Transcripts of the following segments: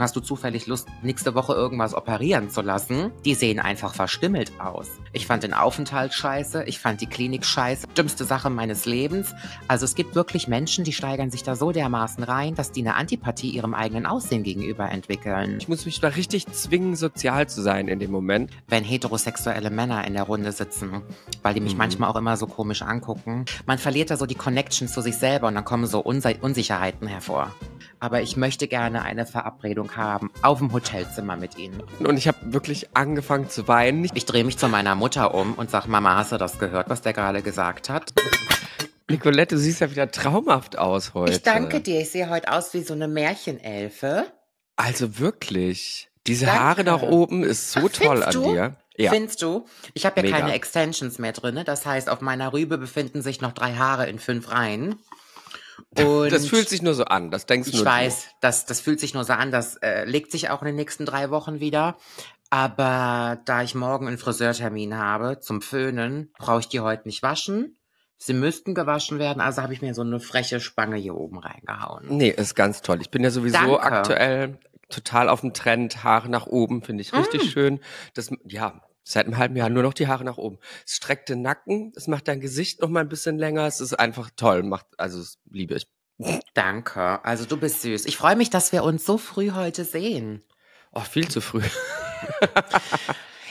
Hast du zufällig Lust, nächste Woche irgendwas operieren zu lassen? Die sehen einfach verstimmelt aus. Ich fand den Aufenthalt scheiße, ich fand die Klinik scheiße. Dümmste Sache meines Lebens. Also es gibt wirklich Menschen, die steigern sich da so dermaßen rein, dass die eine Antipathie ihrem eigenen Aussehen gegenüber entwickeln. Ich muss mich da richtig zwingen, sozial zu sein in dem Moment. Wenn heterosexuelle Männer in der Runde sitzen, weil die mich mhm. manchmal auch immer so komisch angucken. Man verliert da so die Connection zu sich selber und dann kommen so Unsicherheiten hervor aber ich möchte gerne eine Verabredung haben auf dem Hotelzimmer mit Ihnen. Und ich habe wirklich angefangen zu weinen. Ich drehe mich zu meiner Mutter um und sage, Mama, hast du das gehört, was der gerade gesagt hat? Nicolette, du siehst ja wieder traumhaft aus heute. Ich danke dir. Ich sehe heute aus wie so eine Märchenelfe. Also wirklich. Diese danke. Haare nach oben ist so Ach, toll an du? dir. Ja. Findest du? Ich habe ja Mega. keine Extensions mehr drin. Das heißt, auf meiner Rübe befinden sich noch drei Haare in fünf Reihen. Und das fühlt sich nur so an, das denkst du. Ich weiß, das, das fühlt sich nur so an, das äh, legt sich auch in den nächsten drei Wochen wieder. Aber da ich morgen einen Friseurtermin habe zum Föhnen, brauche ich die heute nicht waschen. Sie müssten gewaschen werden, also habe ich mir so eine freche Spange hier oben reingehauen. Nee, ist ganz toll. Ich bin ja sowieso Danke. aktuell total auf dem Trend, Haare nach oben, finde ich richtig mm. schön. Das, ja, Seit einem halben Jahr nur noch die Haare nach oben. Es streckt den Nacken, es macht dein Gesicht noch mal ein bisschen länger. Es ist einfach toll, macht also das liebe ich. Danke. Also du bist süß. Ich freue mich, dass wir uns so früh heute sehen. Oh, viel zu früh.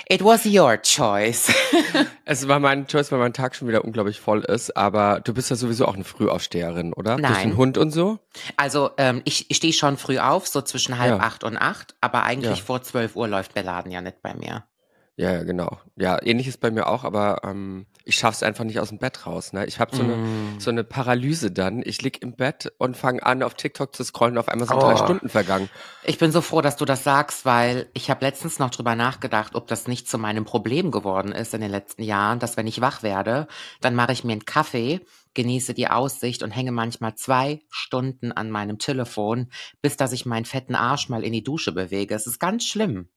It was your choice. es war mein Choice, weil mein Tag schon wieder unglaublich voll ist. Aber du bist ja sowieso auch eine Frühaufsteherin, oder? Nein. Durch den Hund und so? Also ähm, ich, ich stehe schon früh auf, so zwischen halb ja. acht und acht. Aber eigentlich ja. vor zwölf Uhr läuft der Laden ja nicht bei mir. Ja, ja, genau. Ja, ähnlich ist bei mir auch, aber ähm, ich schaff's einfach nicht aus dem Bett raus. Ne? Ich habe so eine mm. so eine Paralyse dann. Ich lieg im Bett und fange an, auf TikTok zu scrollen. Auf einmal sind oh. drei Stunden vergangen. Ich bin so froh, dass du das sagst, weil ich habe letztens noch drüber nachgedacht, ob das nicht zu meinem Problem geworden ist in den letzten Jahren, dass wenn ich wach werde, dann mache ich mir einen Kaffee, genieße die Aussicht und hänge manchmal zwei Stunden an meinem Telefon, bis dass ich meinen fetten Arsch mal in die Dusche bewege. Es ist ganz schlimm.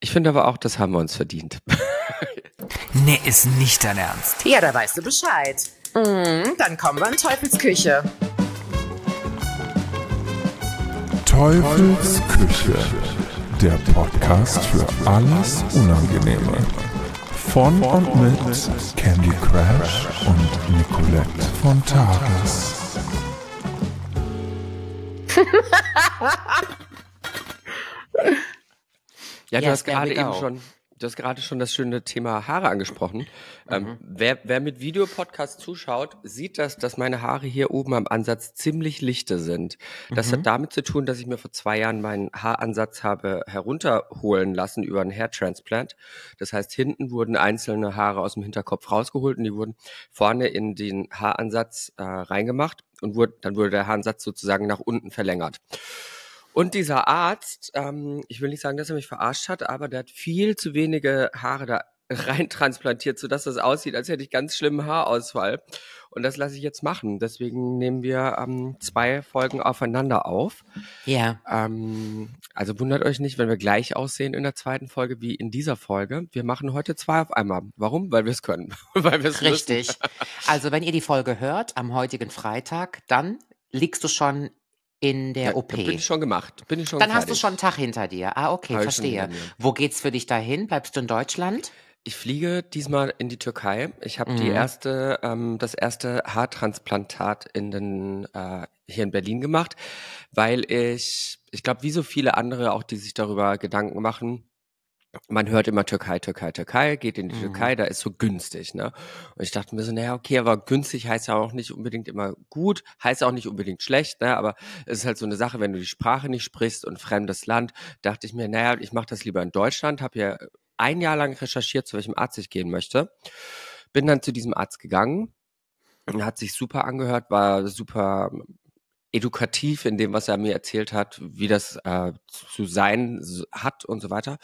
Ich finde aber auch, das haben wir uns verdient. nee, ist nicht dein Ernst. Ja, da weißt du Bescheid. Mhm, dann kommen wir in Teufelsküche. Teufelsküche. Der Podcast für alles Unangenehme. Von und mit Candy Crash und Nicolette von Tages. Ja, du yes, hast gerade eben schon, du hast gerade schon das schöne Thema Haare angesprochen. Ähm, mhm. Ähm, wer, wer mit Videopodcast zuschaut, sieht das, dass meine Haare hier oben am Ansatz ziemlich lichte sind. Das mhm. hat damit zu tun, dass ich mir vor zwei Jahren meinen Haaransatz habe herunterholen lassen über einen Hair Transplant. Das heißt, hinten wurden einzelne Haare aus dem Hinterkopf rausgeholt und die wurden vorne in den Haaransatz äh, reingemacht und wurde, dann wurde der Haaransatz sozusagen nach unten verlängert. Und dieser Arzt, ähm, ich will nicht sagen, dass er mich verarscht hat, aber der hat viel zu wenige Haare da reintransplantiert, sodass das aussieht, als hätte ich ganz schlimmen Haarausfall. Und das lasse ich jetzt machen. Deswegen nehmen wir ähm, zwei Folgen aufeinander auf. Ja. Ähm, also wundert euch nicht, wenn wir gleich aussehen in der zweiten Folge wie in dieser Folge. Wir machen heute zwei auf einmal. Warum? Weil wir es können. Weil wir es Richtig. also wenn ihr die Folge hört am heutigen Freitag, dann liegst du schon in der ja, OP. Bin ich schon gemacht. Bin ich schon Dann hast du schon einen Tag hinter dir. Ah, okay, Hab verstehe. Wo geht's für dich dahin? Bleibst du in Deutschland? Ich fliege diesmal in die Türkei. Ich habe mhm. die erste, ähm, das erste Haartransplantat in den, äh, hier in Berlin gemacht, weil ich, ich glaube, wie so viele andere auch, die sich darüber Gedanken machen, man hört immer Türkei, Türkei, Türkei, geht in die mhm. Türkei, da ist so günstig, ne? Und ich dachte mir so, naja, okay, aber günstig heißt ja auch nicht unbedingt immer gut, heißt auch nicht unbedingt schlecht, ne? Aber es ist halt so eine Sache, wenn du die Sprache nicht sprichst und fremdes Land, dachte ich mir, naja, ich mache das lieber in Deutschland, habe ja ein Jahr lang recherchiert, zu welchem Arzt ich gehen möchte. Bin dann zu diesem Arzt gegangen, hat sich super angehört, war super edukativ in dem, was er mir erzählt hat, wie das äh, zu sein hat und so weiter.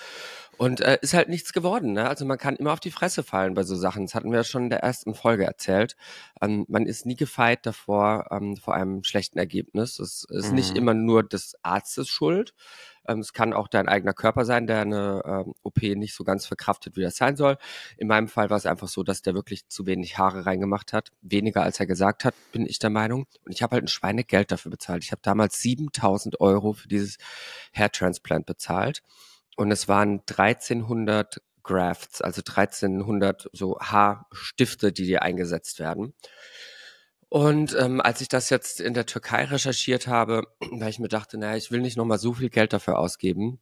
Und äh, ist halt nichts geworden. Ne? Also man kann immer auf die Fresse fallen bei so Sachen. Das hatten wir schon in der ersten Folge erzählt. Ähm, man ist nie gefeit davor ähm, vor einem schlechten Ergebnis. Es ist mhm. nicht immer nur des Arztes Schuld. Ähm, es kann auch dein eigener Körper sein, der eine ähm, OP nicht so ganz verkraftet, wie das sein soll. In meinem Fall war es einfach so, dass der wirklich zu wenig Haare reingemacht hat. Weniger als er gesagt hat, bin ich der Meinung. Und ich habe halt ein Schweinegeld dafür bezahlt. Ich habe damals 7000 Euro für dieses Hair Transplant bezahlt. Und es waren 1300 Grafts, also 1300 so Haarstifte, die dir eingesetzt werden. Und ähm, als ich das jetzt in der Türkei recherchiert habe, weil ich mir dachte, naja, ich will nicht nochmal so viel Geld dafür ausgeben.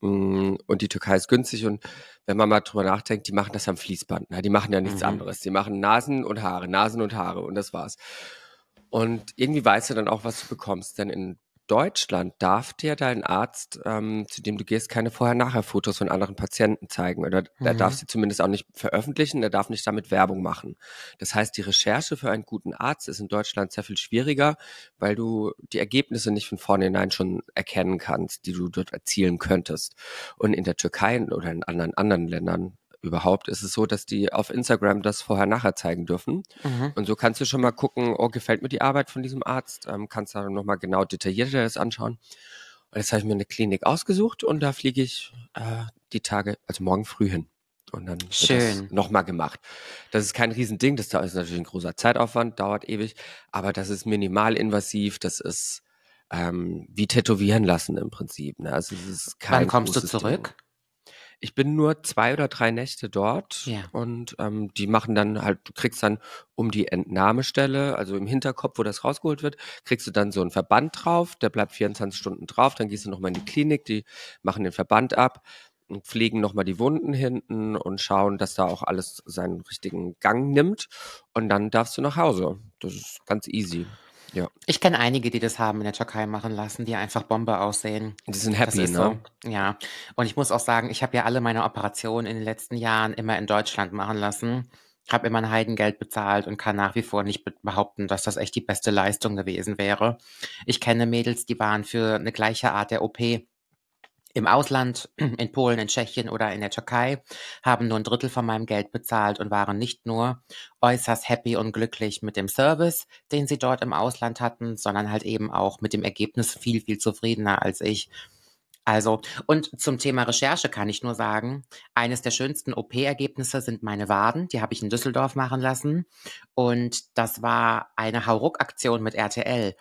Mm, und die Türkei ist günstig und wenn man mal drüber nachdenkt, die machen das am Fließband. Na, die machen ja nichts mhm. anderes. Die machen Nasen und Haare, Nasen und Haare und das war's. Und irgendwie weißt du dann auch, was du bekommst. Denn in Deutschland darf dir dein Arzt, ähm, zu dem du gehst, keine Vorher-Nachher-Fotos von anderen Patienten zeigen. Oder mhm. er darf sie zumindest auch nicht veröffentlichen, er darf nicht damit Werbung machen. Das heißt, die Recherche für einen guten Arzt ist in Deutschland sehr viel schwieriger, weil du die Ergebnisse nicht von vornherein schon erkennen kannst, die du dort erzielen könntest. Und in der Türkei oder in anderen, anderen Ländern überhaupt ist es so, dass die auf Instagram das vorher-nachher zeigen dürfen. Mhm. Und so kannst du schon mal gucken, oh, gefällt mir die Arbeit von diesem Arzt, ähm, kannst du dann nochmal genau detaillierter das anschauen. Und jetzt habe ich mir eine Klinik ausgesucht und da fliege ich äh, die Tage, also morgen früh hin. Und dann Schön. nochmal gemacht. Das ist kein Riesending, das ist natürlich ein großer Zeitaufwand, dauert ewig, aber das ist minimalinvasiv, das ist ähm, wie tätowieren lassen im Prinzip. Ne? Also es ist kein Wann kommst du zurück? Ding. Ich bin nur zwei oder drei Nächte dort ja. und ähm, die machen dann halt, du kriegst dann um die Entnahmestelle, also im Hinterkopf, wo das rausgeholt wird, kriegst du dann so einen Verband drauf, der bleibt 24 Stunden drauf, dann gehst du nochmal in die Klinik, die machen den Verband ab und pflegen nochmal die Wunden hinten und schauen, dass da auch alles seinen richtigen Gang nimmt und dann darfst du nach Hause. Das ist ganz easy. Ja. Ich kenne einige, die das haben in der Türkei machen lassen, die einfach Bombe aussehen. Die sind happy, ne? So, ja. Und ich muss auch sagen, ich habe ja alle meine Operationen in den letzten Jahren immer in Deutschland machen lassen. Habe immer ein Heidengeld bezahlt und kann nach wie vor nicht behaupten, dass das echt die beste Leistung gewesen wäre. Ich kenne Mädels, die waren für eine gleiche Art der OP im Ausland, in Polen, in Tschechien oder in der Türkei, haben nur ein Drittel von meinem Geld bezahlt und waren nicht nur äußerst happy und glücklich mit dem Service, den sie dort im Ausland hatten, sondern halt eben auch mit dem Ergebnis viel, viel zufriedener als ich. Also, und zum Thema Recherche kann ich nur sagen, eines der schönsten OP-Ergebnisse sind meine Waden. Die habe ich in Düsseldorf machen lassen. Und das war eine Hauruck-Aktion mit RTL.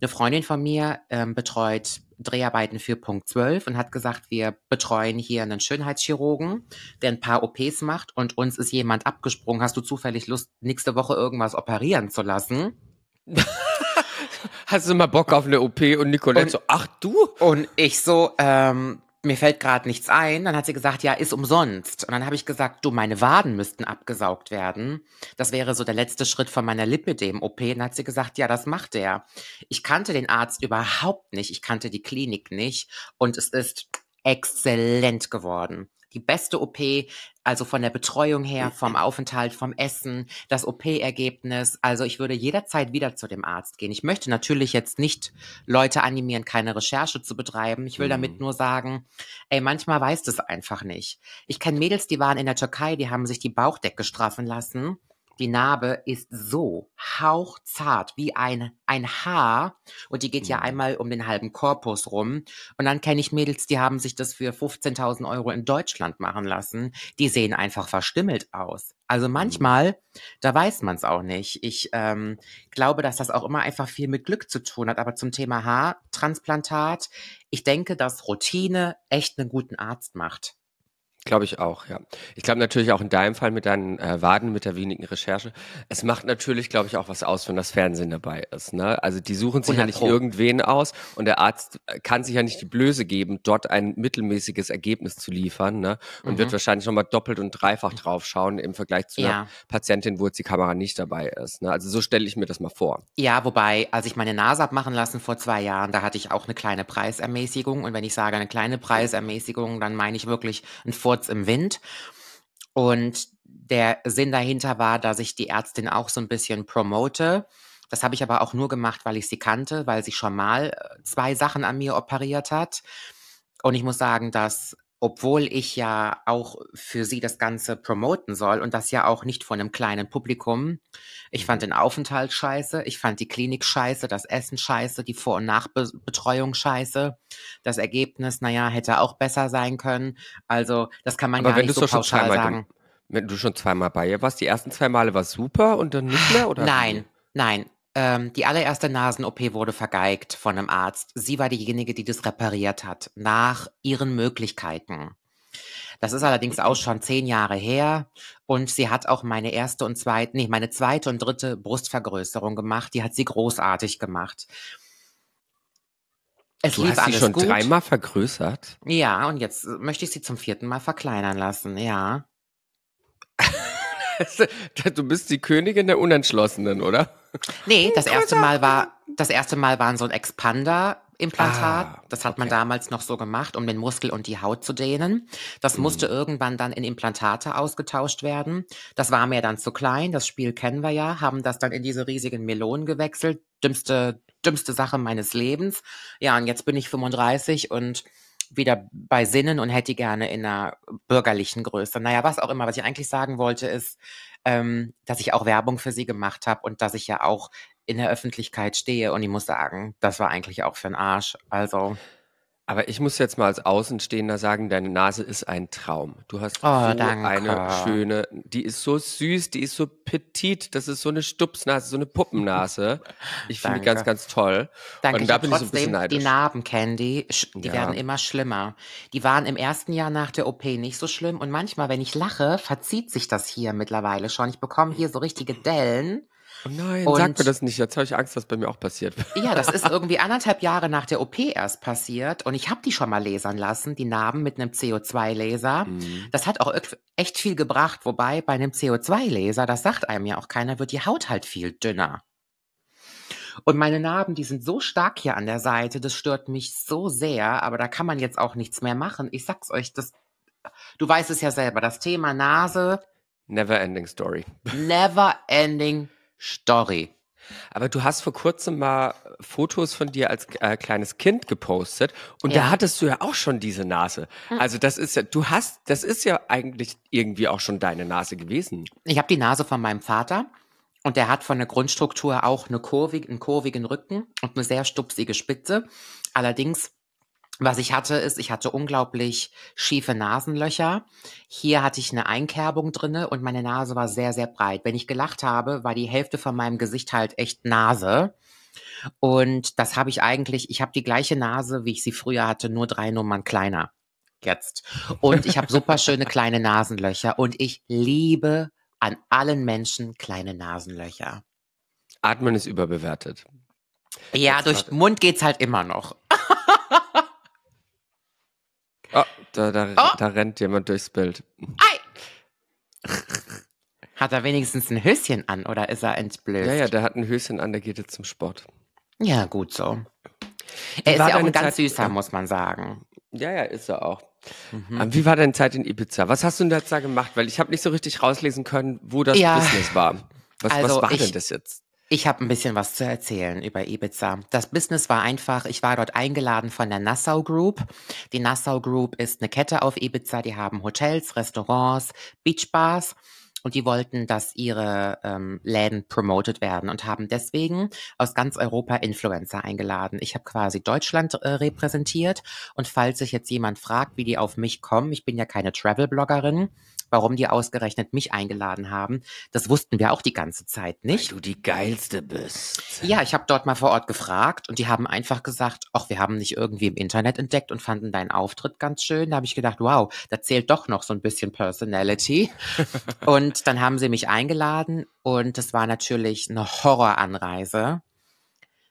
Eine Freundin von mir ähm, betreut Dreharbeiten für Punkt 12 und hat gesagt, wir betreuen hier einen Schönheitschirurgen, der ein paar OPs macht und uns ist jemand abgesprungen. Hast du zufällig Lust, nächste Woche irgendwas operieren zu lassen? Hast du mal Bock auf eine OP und Nicolette und, so, ach du? Und ich so, ähm, mir fällt gerade nichts ein. Dann hat sie gesagt, ja, ist umsonst. Und dann habe ich gesagt, du, meine Waden müssten abgesaugt werden. Das wäre so der letzte Schritt von meiner Lipidem-OP. Und dann hat sie gesagt, ja, das macht er. Ich kannte den Arzt überhaupt nicht. Ich kannte die Klinik nicht. Und es ist exzellent geworden die beste OP, also von der Betreuung her, vom Aufenthalt, vom Essen, das OP-Ergebnis. Also ich würde jederzeit wieder zu dem Arzt gehen. Ich möchte natürlich jetzt nicht Leute animieren, keine Recherche zu betreiben. Ich will damit mhm. nur sagen, ey, manchmal weiß das einfach nicht. Ich kenne Mädels, die waren in der Türkei, die haben sich die Bauchdecke straffen lassen die Narbe ist so hauchzart wie ein, ein Haar und die geht mhm. ja einmal um den halben Korpus rum. Und dann kenne ich Mädels, die haben sich das für 15.000 Euro in Deutschland machen lassen. Die sehen einfach verstimmelt aus. Also mhm. manchmal, da weiß man es auch nicht. Ich ähm, glaube, dass das auch immer einfach viel mit Glück zu tun hat. Aber zum Thema Haartransplantat, ich denke, dass Routine echt einen guten Arzt macht. Glaube ich auch, ja. Ich glaube natürlich auch in deinem Fall mit deinen äh, Waden, mit der wenigen Recherche. Es macht natürlich, glaube ich, auch was aus, wenn das Fernsehen dabei ist. Ne? Also die suchen sich ja nicht irgendwen aus und der Arzt äh, kann sich ja nicht die Blöße geben, dort ein mittelmäßiges Ergebnis zu liefern ne? und mhm. wird wahrscheinlich nochmal doppelt und dreifach drauf schauen im Vergleich zu ja. einer Patientin, wo jetzt die Kamera nicht dabei ist. Ne? Also so stelle ich mir das mal vor. Ja, wobei, als ich meine Nase habe machen lassen vor zwei Jahren, da hatte ich auch eine kleine Preisermäßigung und wenn ich sage eine kleine Preisermäßigung, dann meine ich wirklich ein Vor kurz im Wind. Und der Sinn dahinter war, dass ich die Ärztin auch so ein bisschen promote. Das habe ich aber auch nur gemacht, weil ich sie kannte, weil sie schon mal äh, zwei Sachen an mir operiert hat. Und ich muss sagen, dass obwohl ich ja auch für sie das Ganze promoten soll und das ja auch nicht von einem kleinen Publikum. Ich fand den Aufenthalt scheiße, ich fand die Klinik scheiße, das Essen scheiße, die Vor- und Nachbetreuung scheiße. Das Ergebnis, naja, hätte auch besser sein können. Also, das kann man Aber gar nicht du so pauschal sagen. Wenn du schon zweimal bei ihr warst, die ersten zwei Male war super und dann nicht mehr, oder? Nein, nein. Ähm, die allererste Nasen-OP wurde vergeigt von einem Arzt. Sie war diejenige, die das repariert hat, nach ihren Möglichkeiten. Das ist allerdings auch schon zehn Jahre her und sie hat auch meine erste und zweite, nee, meine zweite und dritte Brustvergrößerung gemacht. Die hat sie großartig gemacht. Es Du hast sie schon gut. dreimal vergrößert? Ja, und jetzt möchte ich sie zum vierten Mal verkleinern lassen, ja. du bist die Königin der Unentschlossenen, oder? Nee, das erste Mal war, das erste Mal waren so ein Expander-Implantat. Ah, das hat man okay. damals noch so gemacht, um den Muskel und die Haut zu dehnen. Das Mhm. musste irgendwann dann in Implantate ausgetauscht werden. Das war mir dann zu klein. Das Spiel kennen wir ja, haben das dann in diese riesigen Melonen gewechselt. Dümmste, dümmste Sache meines Lebens. Ja, und jetzt bin ich 35 und wieder bei Sinnen und hätte gerne in einer bürgerlichen Größe. Naja, was auch immer. Was ich eigentlich sagen wollte, ist, ähm, dass ich auch Werbung für sie gemacht habe und dass ich ja auch in der Öffentlichkeit stehe. Und ich muss sagen, das war eigentlich auch für den Arsch. Also, Aber ich muss jetzt mal als Außenstehender sagen, deine Nase ist ein Traum. Du hast Oh, so danke. eine schöne, die ist so süß, die ist so petit, das ist so eine Stupsnase, so eine Puppennase. Ich finde die ganz, ganz toll. danke. Und ich da hab bin ich so ein bisschen trotzdem die neidisch. Narben, Candy, die Ja. werden immer schlimmer. Die waren im ersten Jahr nach der OP nicht so schlimm. Und manchmal, wenn ich lache, verzieht sich das hier mittlerweile schon. Ich bekomme hier so richtige Dellen. Oh nein, Und- sag mir das nicht. Jetzt habe ich Angst, dass bei mir auch passiert. Ja, das ist irgendwie anderthalb Jahre nach der OP erst passiert und ich habe die schon mal lasern lassen, die Narben mit einem CO2-Laser. Mhm. Das hat auch echt viel gebracht, wobei bei einem CO2-Laser, das sagt einem ja auch keiner, wird die Haut halt viel dünner. Und meine Narben, die sind so stark hier an der Seite, das stört mich so sehr, aber da kann man jetzt auch nichts mehr machen. Ich sag's euch, das, du weißt es ja selber, das Thema Nase, Never ending story. never ending story. Aber du hast vor kurzem mal Fotos von dir als äh, kleines Kind gepostet und Ja. da hattest du ja auch schon diese Nase. Hm. Also das ist ja, du hast, das ist ja eigentlich irgendwie auch schon deine Nase gewesen. Ich habe die Nase von meinem Vater und der hat von der Grundstruktur auch eine kurvig, einen kurvigen Rücken und eine sehr stupsige Spitze. Allerdings, was ich hatte, ist, ich hatte unglaublich schiefe Nasenlöcher. Hier hatte ich eine Einkerbung drinne und meine Nase war sehr, sehr breit. Wenn ich gelacht habe, war die Hälfte von meinem Gesicht halt echt Nase. Und das habe ich eigentlich, ich habe die gleiche Nase, wie ich sie früher hatte, nur drei Nummern kleiner. Jetzt. Und ich habe super schöne kleine Nasenlöcher und ich liebe an allen Menschen kleine Nasenlöcher. Atmen ist überbewertet. Ja, Jetzt durch Mund geht's halt immer noch. Oh, da, da, Oh. da rennt jemand durchs Bild. Ei! Hat er wenigstens ein Höschen an oder ist er entblößt? Ja, ja, der hat ein Höschen an, der geht jetzt zum Sport. Ja, gut so. Er ist ja auch ein ganz Zeit- süßer, muss man sagen. Ja, ja, ist er auch. Mhm. Wie war deine Zeit in Ibiza? Was hast du denn jetzt da gemacht? Weil ich habe nicht so richtig rauslesen können, wo das Ja. Business war. Was, Also was war ich- denn das jetzt? Ich habe ein bisschen was zu erzählen über Ibiza. Das Business war einfach, ich war dort eingeladen von der Nassau Group. Die Nassau Group ist eine Kette auf Ibiza, die haben Hotels, Restaurants, Beachbars und die wollten, dass ihre ähm, Läden promoted werden und haben deswegen aus ganz Europa Influencer eingeladen. Ich habe quasi Deutschland äh, repräsentiert und falls sich jetzt jemand fragt, wie die auf mich kommen, ich bin ja keine Travel-Bloggerin, warum die ausgerechnet mich eingeladen haben, das wussten wir auch die ganze Zeit nicht. du die geilste bist. Ja, ich habe dort mal vor Ort gefragt und die haben einfach gesagt, ach, wir haben dich irgendwie im Internet entdeckt und fanden deinen Auftritt ganz schön. Da habe ich gedacht, wow, da zählt doch noch so ein bisschen Personality. und dann haben sie mich eingeladen und das war natürlich eine Horroranreise.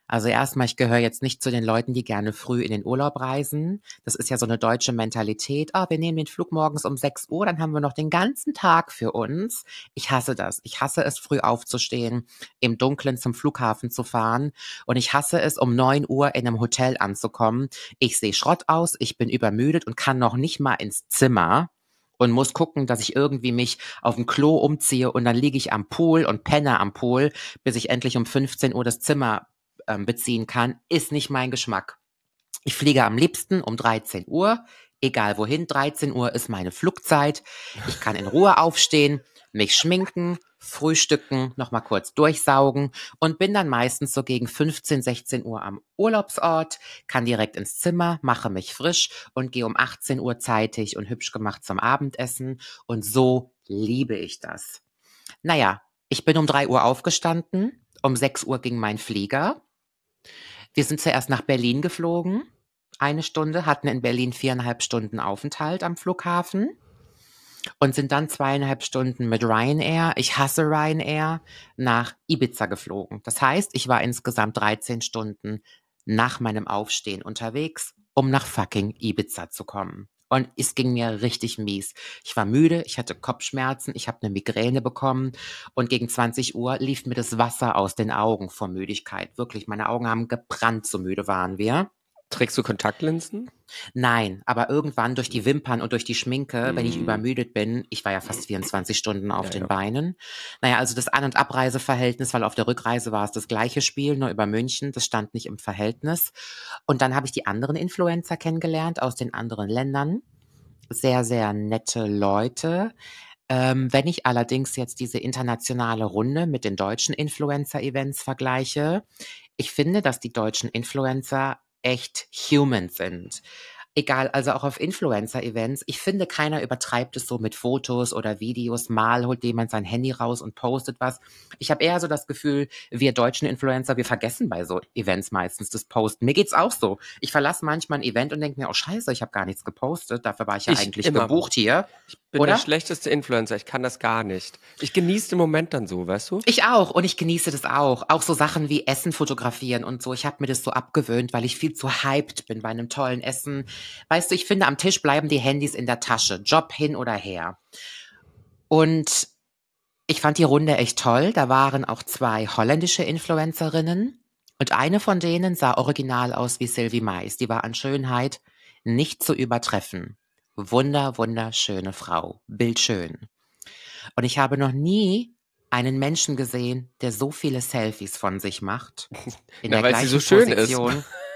Also erstmal, ich gehöre jetzt nicht zu den Leuten, die gerne früh in den Urlaub reisen. Das ist ja so eine deutsche Mentalität. Ah, wir nehmen den Flug morgens um 6 Uhr, dann haben wir noch den ganzen Tag für uns. Ich hasse das. Ich hasse es, früh aufzustehen, im Dunkeln zum Flughafen zu fahren. Und ich hasse es, um 9 Uhr in einem Hotel anzukommen. Ich sehe Schrott aus, ich bin übermüdet und kann noch nicht mal ins Zimmer und muss gucken, dass ich irgendwie mich auf dem Klo umziehe und dann liege ich am Pool und penne am Pool, bis ich endlich um 15 Uhr das Zimmer ähm, beziehen kann, ist nicht mein Geschmack. Ich fliege am liebsten um 13 Uhr egal wohin, 13 Uhr ist meine Flugzeit. Ich kann in Ruhe aufstehen, mich schminken, frühstücken, nochmal kurz durchsaugen und bin dann meistens so gegen 15, 16 Uhr am Urlaubsort, kann direkt ins Zimmer, mache mich frisch und gehe um 18 Uhr zeitig und hübsch gemacht zum Abendessen und so liebe ich das. Naja, ich bin um 3 Uhr aufgestanden, um 6 Uhr ging mein Flieger. Wir sind zuerst nach Berlin geflogen, eine Stunde, hatten in Berlin viereinhalb Stunden Aufenthalt am Flughafen und sind dann zweieinhalb Stunden mit Ryanair, ich hasse Ryanair, nach Ibiza geflogen. Das heißt, ich war insgesamt 13 Stunden nach meinem Aufstehen unterwegs, um nach fucking Ibiza zu kommen. Und es ging mir richtig mies. Ich war müde, ich hatte Kopfschmerzen, ich habe eine Migräne bekommen und gegen 20 Uhr lief mir das Wasser aus den Augen vor Müdigkeit. Wirklich, meine Augen haben gebrannt, so müde waren wir. Trägst du Kontaktlinsen? Nein, aber irgendwann durch die Wimpern und durch die Schminke, wenn ich Mhm. übermüdet bin, ich war ja fast 24 Stunden auf Ja, den ja. Beinen. Naja, also das An- und Abreiseverhältnis, weil auf der Rückreise war es das gleiche Spiel, nur über München, das stand nicht im Verhältnis. Und dann habe ich die anderen Influencer kennengelernt aus den anderen Ländern. Sehr, sehr nette Leute. Ähm, wenn ich allerdings jetzt diese internationale Runde mit den deutschen Influencer-Events vergleiche, ich finde, dass die deutschen Influencer echt human sind. Egal, also auch auf Influencer-Events. Ich finde, keiner übertreibt es so mit Fotos oder Videos. Mal holt jemand sein Handy raus und postet was. Ich habe eher so das Gefühl, wir deutschen Influencer, wir vergessen bei so Events meistens das Posten. Mir geht's auch so. Ich verlasse manchmal ein Event und denke mir, oh scheiße, ich habe gar nichts gepostet. Dafür war ich ja Ich eigentlich immer. gebucht hier. Ich bin Oder? der schlechteste Influencer, ich kann das gar nicht. Ich genieße den Moment dann so, weißt du? Ich auch und ich genieße das auch. Auch so Sachen wie Essen fotografieren und so. Ich habe mir das so abgewöhnt, weil ich viel zu hyped bin bei einem tollen Essen. Weißt du, ich finde, am Tisch bleiben die Handys in der Tasche. Job hin oder her. Und ich fand die Runde echt toll. Da waren auch zwei holländische Influencerinnen. Und eine von denen sah original aus wie Sylvie Mais. Die war an Schönheit nicht zu übertreffen. Wunder, wunderschöne Frau. Bildschön. Und ich habe noch nie einen Menschen gesehen, der so viele Selfies von sich macht. In Na, der weil sie gleichen so schön ist.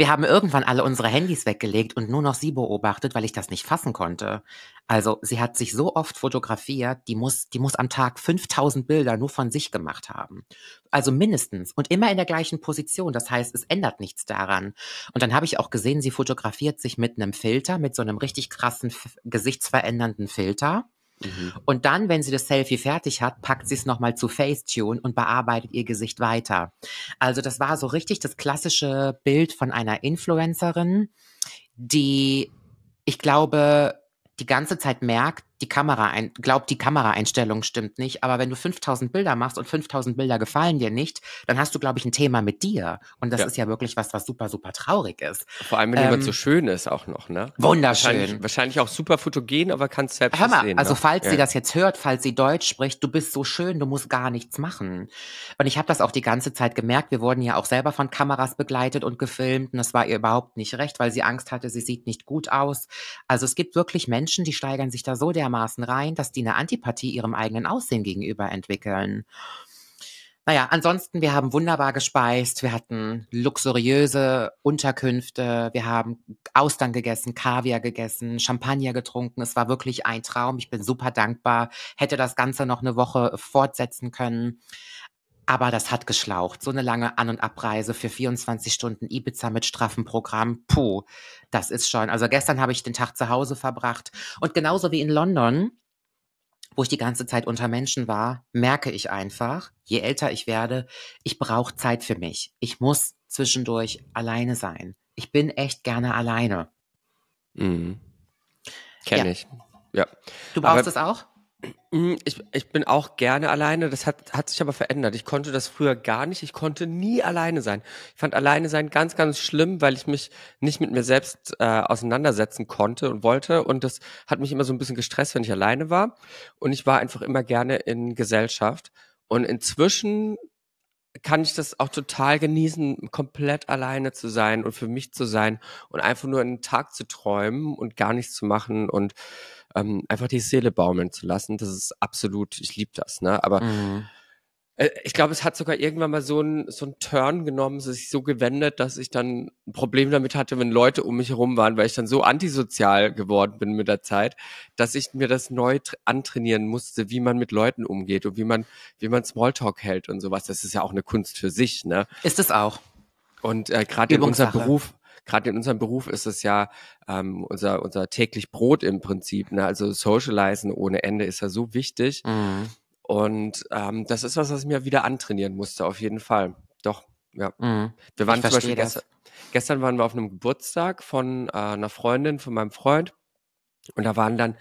Wir haben irgendwann alle unsere Handys weggelegt und nur noch sie beobachtet, weil ich das nicht fassen konnte. Also sie hat sich so oft fotografiert, die muss, die muss am Tag 5000 Bilder nur von sich gemacht haben. Also mindestens und immer in der gleichen Position. Das heißt, es ändert nichts daran. Und dann habe ich auch gesehen, sie fotografiert sich mit einem Filter, mit so einem richtig krassen, gesichtsverändernden Filter. Mhm. Und dann, wenn sie das Selfie fertig hat, packt sie es nochmal zu Facetune und bearbeitet ihr Gesicht weiter. Also das war so richtig das klassische Bild von einer Influencerin, die, ich glaube, die ganze Zeit merkt, die Kamera ein, glaubt, die Kameraeinstellung stimmt nicht. Aber wenn du 5000 Bilder machst und 5000 Bilder gefallen dir nicht, dann hast du, glaube ich, ein Thema mit dir. Und das Ja. ist ja wirklich was, was super, super traurig ist. Vor allem, wenn Ähm, jemand so schön ist auch noch, ne? Wunderschön. Wahrscheinlich, wahrscheinlich auch super fotogen, aber kannst selbst Hör mal, sehen. also ne? falls ja. sie das jetzt hört, falls sie Deutsch spricht, du bist so schön, du musst gar nichts machen. Und ich habe das auch die ganze Zeit gemerkt. Wir wurden ja auch selber von Kameras begleitet und gefilmt und das war ihr überhaupt nicht recht, weil sie Angst hatte, sie sieht nicht gut aus. Also es gibt wirklich Menschen, die steigern sich da so dermaßen rein, dass die eine Antipathie ihrem eigenen Aussehen gegenüber entwickeln. Naja, ansonsten, wir haben wunderbar gespeist, wir hatten luxuriöse Unterkünfte, wir haben Austern gegessen, Kaviar gegessen, Champagner getrunken. Es war wirklich ein Traum. Ich bin super dankbar. Hätte das Ganze noch eine Woche fortsetzen können. Aber das hat geschlaucht. So eine lange An- und Abreise für 24 Stunden Ibiza mit straffem Programm. Puh, das ist schon. Also gestern habe ich den Tag zu Hause verbracht. Und genauso wie in London, wo ich die ganze Zeit unter Menschen war, merke ich einfach, je älter ich werde, ich brauche Zeit für mich. Ich muss zwischendurch alleine sein. Ich bin echt gerne alleine. Mhm. Kenn Ja. ich. Ja. Du brauchst es auch? Mm, Ich, ich bin auch gerne alleine. Das hat, hat sich aber verändert. Ich konnte das früher gar nicht. Ich konnte nie alleine sein. Ich fand alleine sein ganz, ganz schlimm, weil ich mich nicht mit mir selbst äh, auseinandersetzen konnte und wollte. Und das hat mich immer so ein bisschen gestresst, wenn ich alleine war. Und ich war einfach immer gerne in Gesellschaft. Und inzwischen kann ich das auch total genießen, komplett alleine zu sein und für mich zu sein und einfach nur einen Tag zu träumen und gar nichts zu machen und ähm, einfach die Seele baumeln zu lassen. Das ist absolut, ich liebe das, ne? Aber Mhm. Äh, ich glaube, es hat sogar irgendwann mal so ein so ein Turn genommen, sich so gewendet, dass ich dann ein Problem damit hatte, wenn Leute um mich herum waren, weil ich dann so antisozial geworden bin mit der Zeit, dass ich mir das neu antrainieren musste, wie man mit Leuten umgeht und wie man wie man Smalltalk hält und sowas. Das ist ja auch eine Kunst für sich, ne? Ist es auch. Und äh, gerade in unserem Beruf gerade in unserem Beruf ist es ja ähm, unser, unser täglich Brot im Prinzip. Ne? Also Socializen ohne Ende ist ja so wichtig. Mhm. Und ähm, das ist was, was ich mir wieder antrainieren musste, auf jeden Fall. Doch, ja. Mhm. Wir waren zum Beispiel gestern, gestern waren wir auf einem Geburtstag von äh, einer Freundin, von meinem Freund. Und da waren dann,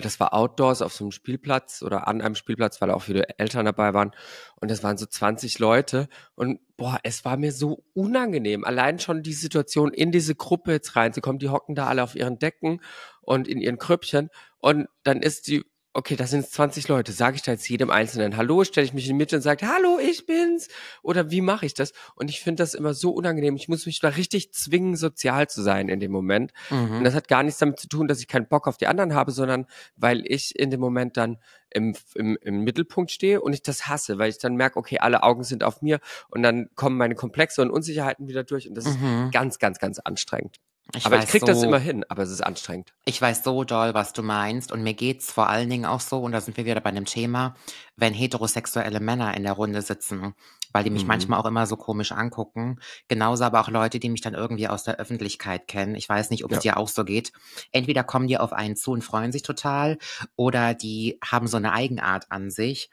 das war outdoors auf so einem Spielplatz oder an einem Spielplatz, weil auch viele Eltern dabei waren. Und es waren so 20 Leute. Und boah, es war mir so unangenehm. Allein schon die Situation in diese Gruppe jetzt reinzukommen. Die hocken da alle auf ihren Decken und in ihren Krüppchen. Und dann ist die okay, das sind 20 Leute, sage ich da jetzt jedem Einzelnen Hallo, stelle ich mich in die Mitte und sage, Hallo, ich bin's? Oder wie mache ich das? Und ich finde das immer so unangenehm. Ich muss mich da richtig zwingen, sozial zu sein in dem Moment. Mhm. Und das hat gar nichts damit zu tun, dass ich keinen Bock auf die anderen habe, sondern weil ich in dem Moment dann im, im, im Mittelpunkt stehe und ich das hasse, weil ich dann merke, okay, alle Augen sind auf mir und dann kommen meine Komplexe und Unsicherheiten wieder durch und das mhm. ist ganz, ganz, ganz anstrengend. Ich aber ich krieg so, das immer hin, aber es ist anstrengend. Ich weiß so doll, was du meinst. Und mir geht's vor allen Dingen auch so, und da sind wir wieder bei einem Thema, wenn heterosexuelle Männer in der Runde sitzen, weil die mich mhm. manchmal auch immer so komisch angucken. Genauso aber auch Leute, die mich dann irgendwie aus der Öffentlichkeit kennen. Ich weiß nicht, ob ja. es dir auch so geht. Entweder kommen die auf einen zu und freuen sich total, oder die haben so eine Eigenart an sich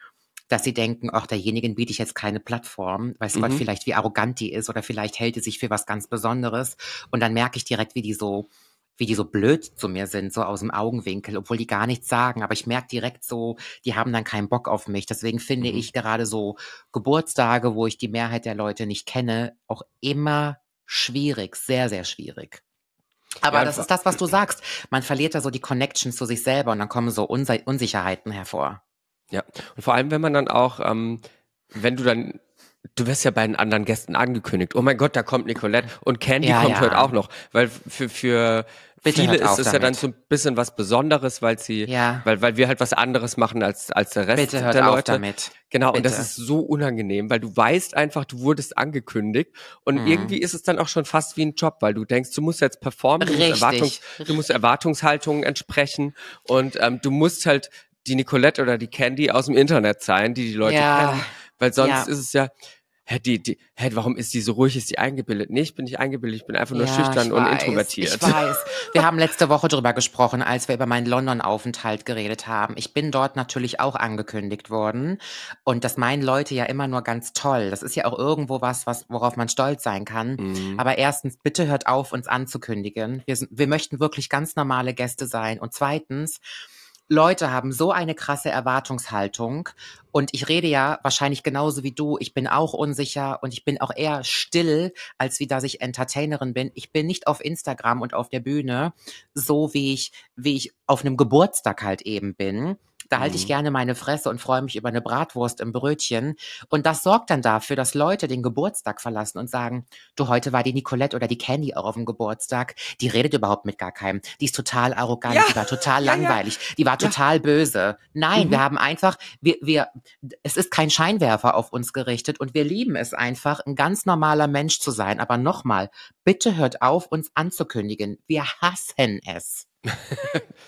dass sie denken, ach, derjenigen biete ich jetzt keine Plattform, weiß mhm. Gott vielleicht, wie arrogant die ist oder vielleicht hält die sich für was ganz Besonderes. Und dann merke ich direkt, wie die so, wie die so blöd zu mir sind, so aus dem Augenwinkel, obwohl die gar nichts sagen. Aber ich merke direkt so, die haben dann keinen Bock auf mich. Deswegen finde mhm. ich gerade so Geburtstage, wo ich die Mehrheit der Leute nicht kenne, auch immer schwierig, sehr, sehr schwierig. Aber ja, das ist das, was du sagst. Man verliert da so die Connection zu sich selber und dann kommen so Unsicherheiten hervor. Ja, und vor allem, wenn man dann auch, ähm, wenn du dann Du wirst ja bei den anderen Gästen angekündigt. Oh mein Gott, da kommt Nicolette und Candy ja, kommt ja. heute auch noch. Weil für, für Bitte viele ist es damit. ja dann so ein bisschen was Besonderes, weil sie, ja. weil, weil wir halt was anderes machen als, als der Rest Bitte hört der Leute. Auf damit. Genau, Bitte. und das ist so unangenehm, weil du weißt einfach, du wurdest angekündigt und mhm. irgendwie ist es dann auch schon fast wie ein Job, weil du denkst, du musst jetzt performen, du musst, Erwartungs, du musst Erwartungshaltungen entsprechen und ähm, du musst halt die Nicolette oder die Candy aus dem Internet sein, die die Leute ja. kennen. Weil sonst ja. ist es ja, hä, die, die, hä, warum ist die so ruhig, ist die eingebildet? Nee, ich bin nicht eingebildet, ich bin einfach nur ja, schüchtern und weiß, introvertiert. Ich weiß. Wir haben letzte Woche drüber gesprochen, als wir über meinen London-Aufenthalt geredet haben. Ich bin dort natürlich auch angekündigt worden. Und das meinen Leute ja immer nur ganz toll. Das ist ja auch irgendwo was, was worauf man stolz sein kann. Mhm. Aber erstens, bitte hört auf, uns anzukündigen. Wir, sind, wir möchten wirklich ganz normale Gäste sein. Und zweitens, Leute haben so eine krasse Erwartungshaltung und ich rede ja wahrscheinlich genauso wie du. Ich bin auch unsicher und ich bin auch eher still, als wie dass ich Entertainerin bin. Ich bin nicht auf Instagram und auf der Bühne so wie ich, wie ich auf einem Geburtstag halt eben bin. Da halte ich mhm. gerne meine Fresse und freue mich über eine Bratwurst im Brötchen. Und das sorgt dann dafür, dass Leute den Geburtstag verlassen und sagen, du, heute war die Nicolette oder die Candy auch auf dem Geburtstag. Die redet überhaupt mit gar keinem. Die ist total arrogant, ja. die war total ja, langweilig, ja. die war total böse. Nein, mhm. wir haben einfach, wir, wir, es ist kein Scheinwerfer auf uns gerichtet und wir lieben es einfach, ein ganz normaler Mensch zu sein. Aber nochmal, bitte hört auf, uns anzukündigen. Wir hassen es.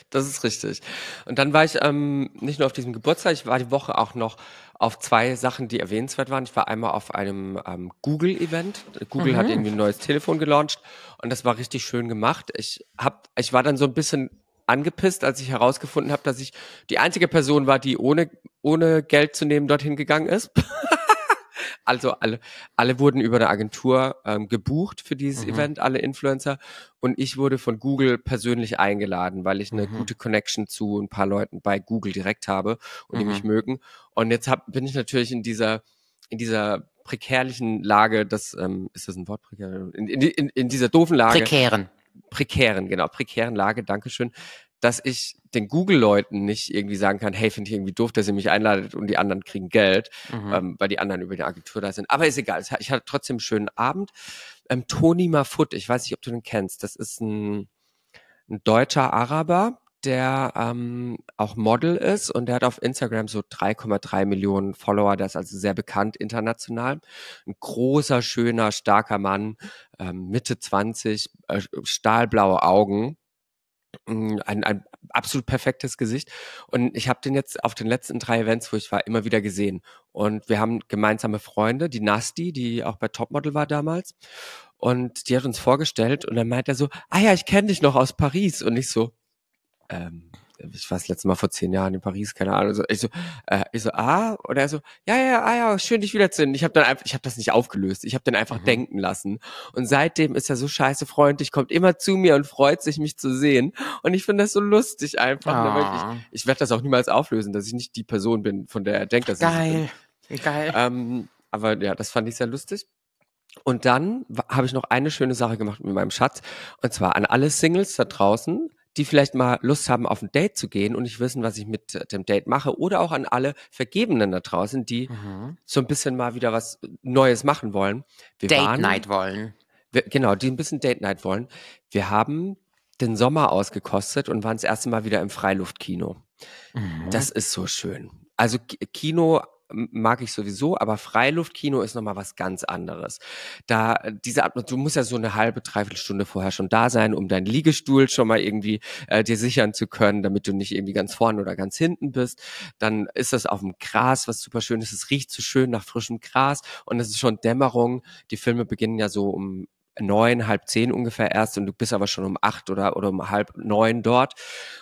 Das ist richtig. Und dann war ich ähm, nicht nur auf diesem Geburtstag, ich war die Woche auch noch auf zwei Sachen, die erwähnenswert waren. Ich war einmal auf einem ähm, Google-Event. Google mhm. hat irgendwie ein neues Telefon gelauncht und das war richtig schön gemacht. Ich hab, ich war dann so ein bisschen angepisst, als ich herausgefunden habe, dass ich die einzige Person war, die ohne, ohne Geld zu nehmen dorthin gegangen ist. Also alle, alle wurden über eine Agentur ähm, gebucht für dieses mhm. Event, alle Influencer. Und ich wurde von Google persönlich eingeladen, weil ich eine mhm. gute Connection zu ein paar Leuten bei Google direkt habe und die mich mhm. mögen. Und jetzt hab, bin ich natürlich in dieser, in dieser prekärlichen Lage, das ähm, ist das ein Wort prekär? In, in, in, in dieser doofen Lage. Prekären. Prekären, genau, prekären Lage, Dankeschön, dass ich den Google-Leuten nicht irgendwie sagen kann, hey, finde ich irgendwie doof, dass ihr mich einladet und die anderen kriegen Geld, mhm. ähm, weil die anderen über die Agentur da sind. Aber ist egal, ich hatte trotzdem einen schönen Abend. Ähm, Tony Mafut, ich weiß nicht, ob du den kennst, das ist ein, ein deutscher Araber, der ähm, auch Model ist und der hat auf Instagram so 3,3 Millionen Follower, der ist also sehr bekannt international. Ein großer, schöner, starker Mann, ähm, Mitte 20, äh, stahlblaue Augen, ein, ein absolut perfektes Gesicht. Und ich habe den jetzt auf den letzten drei Events, wo ich war, immer wieder gesehen. Und wir haben gemeinsame Freunde, die Nasti, die auch bei Topmodel war damals. Und die hat uns vorgestellt und dann meint er so, ah ja, ich kenne dich noch aus Paris. Und ich so, ähm, ich war das letzte Mal vor zehn Jahren in Paris, keine Ahnung. So, ich so, äh, ich so, ah, und er so, ja, ja, ah ja, schön dich wiederzusehen. Ich habe dann einfach, ich habe das nicht aufgelöst, ich habe dann einfach mhm. denken lassen. Und seitdem ist er so scheiße freundlich, kommt immer zu mir und freut sich, mich zu sehen. Und ich finde das so lustig einfach. Ne, ah. Ich, ich werde das auch niemals auflösen, dass ich nicht die Person bin, von der er denkt, dass Geil. ich bin. Geil. Ähm, aber ja, das fand ich sehr lustig. Und dann habe ich noch eine schöne Sache gemacht mit meinem Schatz. Und zwar an alle Singles da draußen, die vielleicht mal Lust haben, auf ein Date zu gehen und nicht wissen, was ich mit dem Date mache. Oder auch an alle Vergebenen da draußen, die mhm. so ein bisschen mal wieder was Neues machen wollen. Wir Date waren, Night wollen. Wir, genau, die ein bisschen Date Night wollen. Wir haben den Sommer ausgekostet und waren das erste Mal wieder im Freiluftkino. Mhm. Das ist so schön. Also Kino mag ich sowieso, aber Freiluftkino ist nochmal was ganz anderes. Da, diese Atmosphäre, du musst ja so eine halbe, dreiviertel Stunde vorher schon da sein, um deinen Liegestuhl schon mal irgendwie äh, dir sichern zu können, damit du nicht irgendwie ganz vorne oder ganz hinten bist. Dann ist das auf dem Gras, was super schön ist. Es riecht so schön nach frischem Gras und es ist schon Dämmerung. Die Filme beginnen ja so um neun, halb zehn ungefähr erst und du bist aber schon um acht oder, oder um halb neun dort.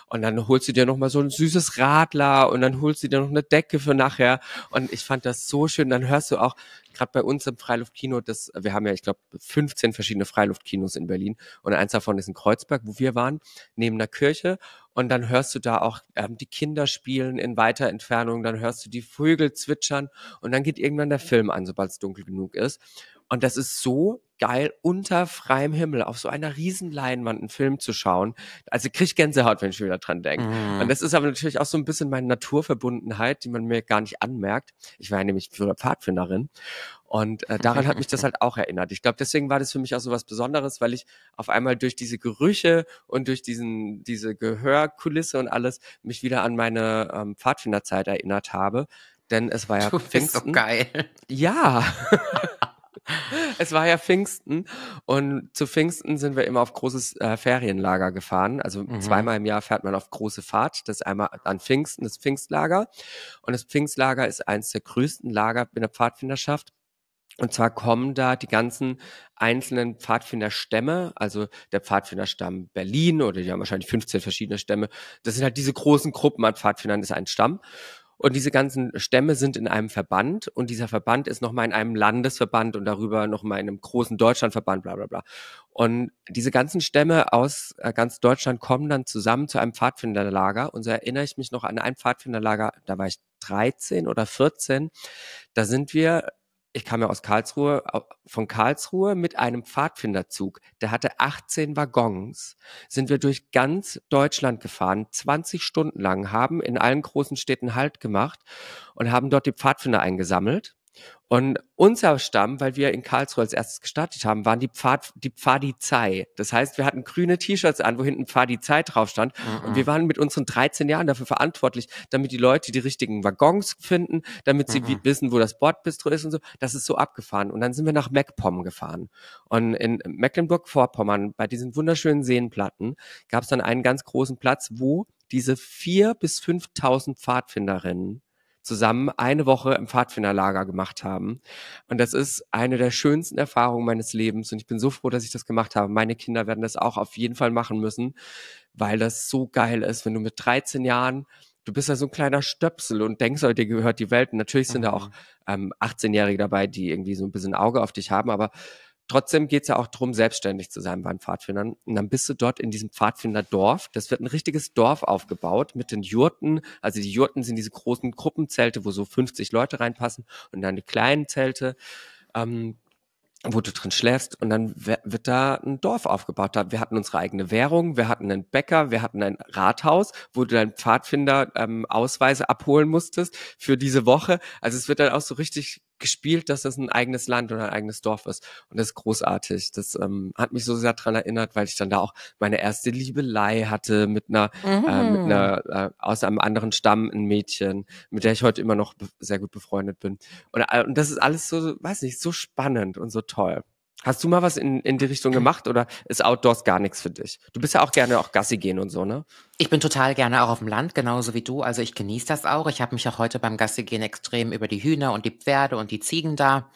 Und dann holst du dir noch mal so ein süßes Radler und dann holst du dir noch eine Decke für nachher. Und ich fand das so schön. Dann hörst du auch, gerade bei uns im Freiluftkino, das, wir haben ja, ich glaube, 15 verschiedene Freiluftkinos in Berlin. Und eins davon ist in Kreuzberg, wo wir waren, neben der Kirche. Und dann hörst du da auch ähm, die Kinder spielen in weiter Entfernung, dann hörst du die Vögel zwitschern und dann geht irgendwann der Film an, sobald es dunkel genug ist. Und das ist so geil, unter freiem Himmel auf so einer riesen Leinwand einen Film zu schauen. Also krieg ich Gänsehaut, wenn ich wieder dran denke. Mm. Und das ist aber natürlich auch so ein bisschen meine Naturverbundenheit, die man mir gar nicht anmerkt. Ich war ja nämlich früher Pfadfinderin. Und äh, daran hat mich das halt auch erinnert. Ich glaube, deswegen war das für mich auch so was Besonderes, weil ich auf einmal durch diese Gerüche und durch diesen, diese Gehörkulisse und alles mich wieder an meine ähm, Pfadfinderzeit erinnert habe. Denn es war ja du bist so geil. Ja. es war ja Pfingsten und zu Pfingsten sind wir immer auf großes äh, Ferienlager gefahren. Also mhm. zweimal im Jahr fährt man auf große Fahrt. Das ist einmal an Pfingsten, das Pfingstlager. Und das Pfingstlager ist eines der größten Lager in der Pfadfinderschaft. Und zwar kommen da die ganzen einzelnen Pfadfinderstämme, also der Pfadfinderstamm Berlin oder die haben wahrscheinlich 15 verschiedene Stämme. Das sind halt diese großen Gruppen an Pfadfindern, ist ein Stamm. Und diese ganzen Stämme sind in einem Verband und dieser Verband ist nochmal in einem Landesverband und darüber nochmal in einem großen Deutschlandverband, bla bla bla. Und diese ganzen Stämme aus äh, ganz Deutschland kommen dann zusammen zu einem Pfadfinderlager. Und so erinnere ich mich noch an ein Pfadfinderlager, da war ich 13 oder 14. Da sind wir ich kam ja aus Karlsruhe, von Karlsruhe mit einem Pfadfinderzug. Der hatte 18 Waggons. Sind wir durch ganz Deutschland gefahren, 20 Stunden lang, haben in allen großen Städten Halt gemacht und haben dort die Pfadfinder eingesammelt und unser Stamm, weil wir in Karlsruhe als erstes gestartet haben, waren die Pfad, die Pfadizei. Das heißt, wir hatten grüne T-Shirts an, wo hinten Pfadizei drauf stand. Mhm. Und wir waren mit unseren 13 Jahren dafür verantwortlich, damit die Leute die richtigen Waggons finden, damit sie mhm. wissen, wo das Bordbistro ist und so. Das ist so abgefahren. Und dann sind wir nach MacPom gefahren. Und in Mecklenburg-Vorpommern, bei diesen wunderschönen Seenplatten, gab es dann einen ganz großen Platz, wo diese vier bis 5.000 Pfadfinderinnen zusammen eine Woche im Pfadfinderlager gemacht haben. Und das ist eine der schönsten Erfahrungen meines Lebens. Und ich bin so froh, dass ich das gemacht habe. Meine Kinder werden das auch auf jeden Fall machen müssen, weil das so geil ist, wenn du mit 13 Jahren du bist ja so ein kleiner Stöpsel und denkst, dir gehört die Welt. Und natürlich sind mhm. da auch ähm, 18-Jährige dabei, die irgendwie so ein bisschen Auge auf dich haben, aber Trotzdem geht es ja auch darum, selbstständig zu sein bei den Pfadfindern. Und dann bist du dort in diesem Pfadfinderdorf. Das wird ein richtiges Dorf aufgebaut mit den Jurten. Also die Jurten sind diese großen Gruppenzelte, wo so 50 Leute reinpassen und dann die kleinen Zelte. Ähm, wo du drin schläfst und dann wird da ein Dorf aufgebaut. Wir hatten unsere eigene Währung, wir hatten einen Bäcker, wir hatten ein Rathaus, wo du deinen Pfadfinder ähm, Ausweise abholen musstest für diese Woche. Also es wird dann auch so richtig gespielt, dass das ein eigenes Land oder ein eigenes Dorf ist. Und das ist großartig. Das ähm, hat mich so sehr dran erinnert, weil ich dann da auch meine erste Liebelei hatte mit einer, mhm. äh, mit einer äh, aus einem anderen Stamm ein Mädchen, mit der ich heute immer noch sehr gut befreundet bin. Und, äh, und das ist alles so, weiß nicht, so spannend und so toll. Hast du mal was in, in die Richtung gemacht oder ist Outdoors gar nichts für dich? Du bist ja auch gerne auch Gassi gehen und so, ne? Ich bin total gerne auch auf dem Land, genauso wie du. Also ich genieße das auch. Ich habe mich auch heute beim Gassi gehen extrem über die Hühner und die Pferde und die Ziegen da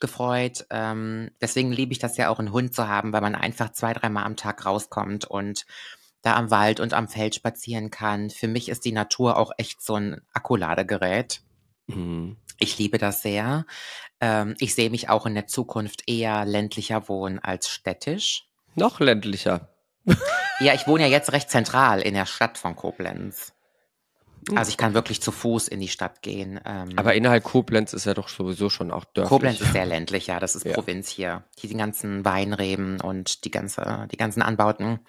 gefreut. Ähm, deswegen liebe ich das ja auch, einen Hund zu haben, weil man einfach zwei, dreimal am Tag rauskommt und da am Wald und am Feld spazieren kann. Für mich ist die Natur auch echt so ein Akkuladegerät. Mhm. Ich liebe das sehr. Ähm, ich sehe mich auch in der Zukunft eher ländlicher wohnen als städtisch. Noch ländlicher. ja, ich wohne ja jetzt recht zentral in der Stadt von Koblenz. Hm. Also ich kann wirklich zu Fuß in die Stadt gehen. Ähm, Aber innerhalb Koblenz ist ja doch sowieso schon auch dörflich. Koblenz ist sehr ländlich, ja. Das ist ja. Provinz hier. Hier die ganzen Weinreben und die ganze, die ganzen Anbauten.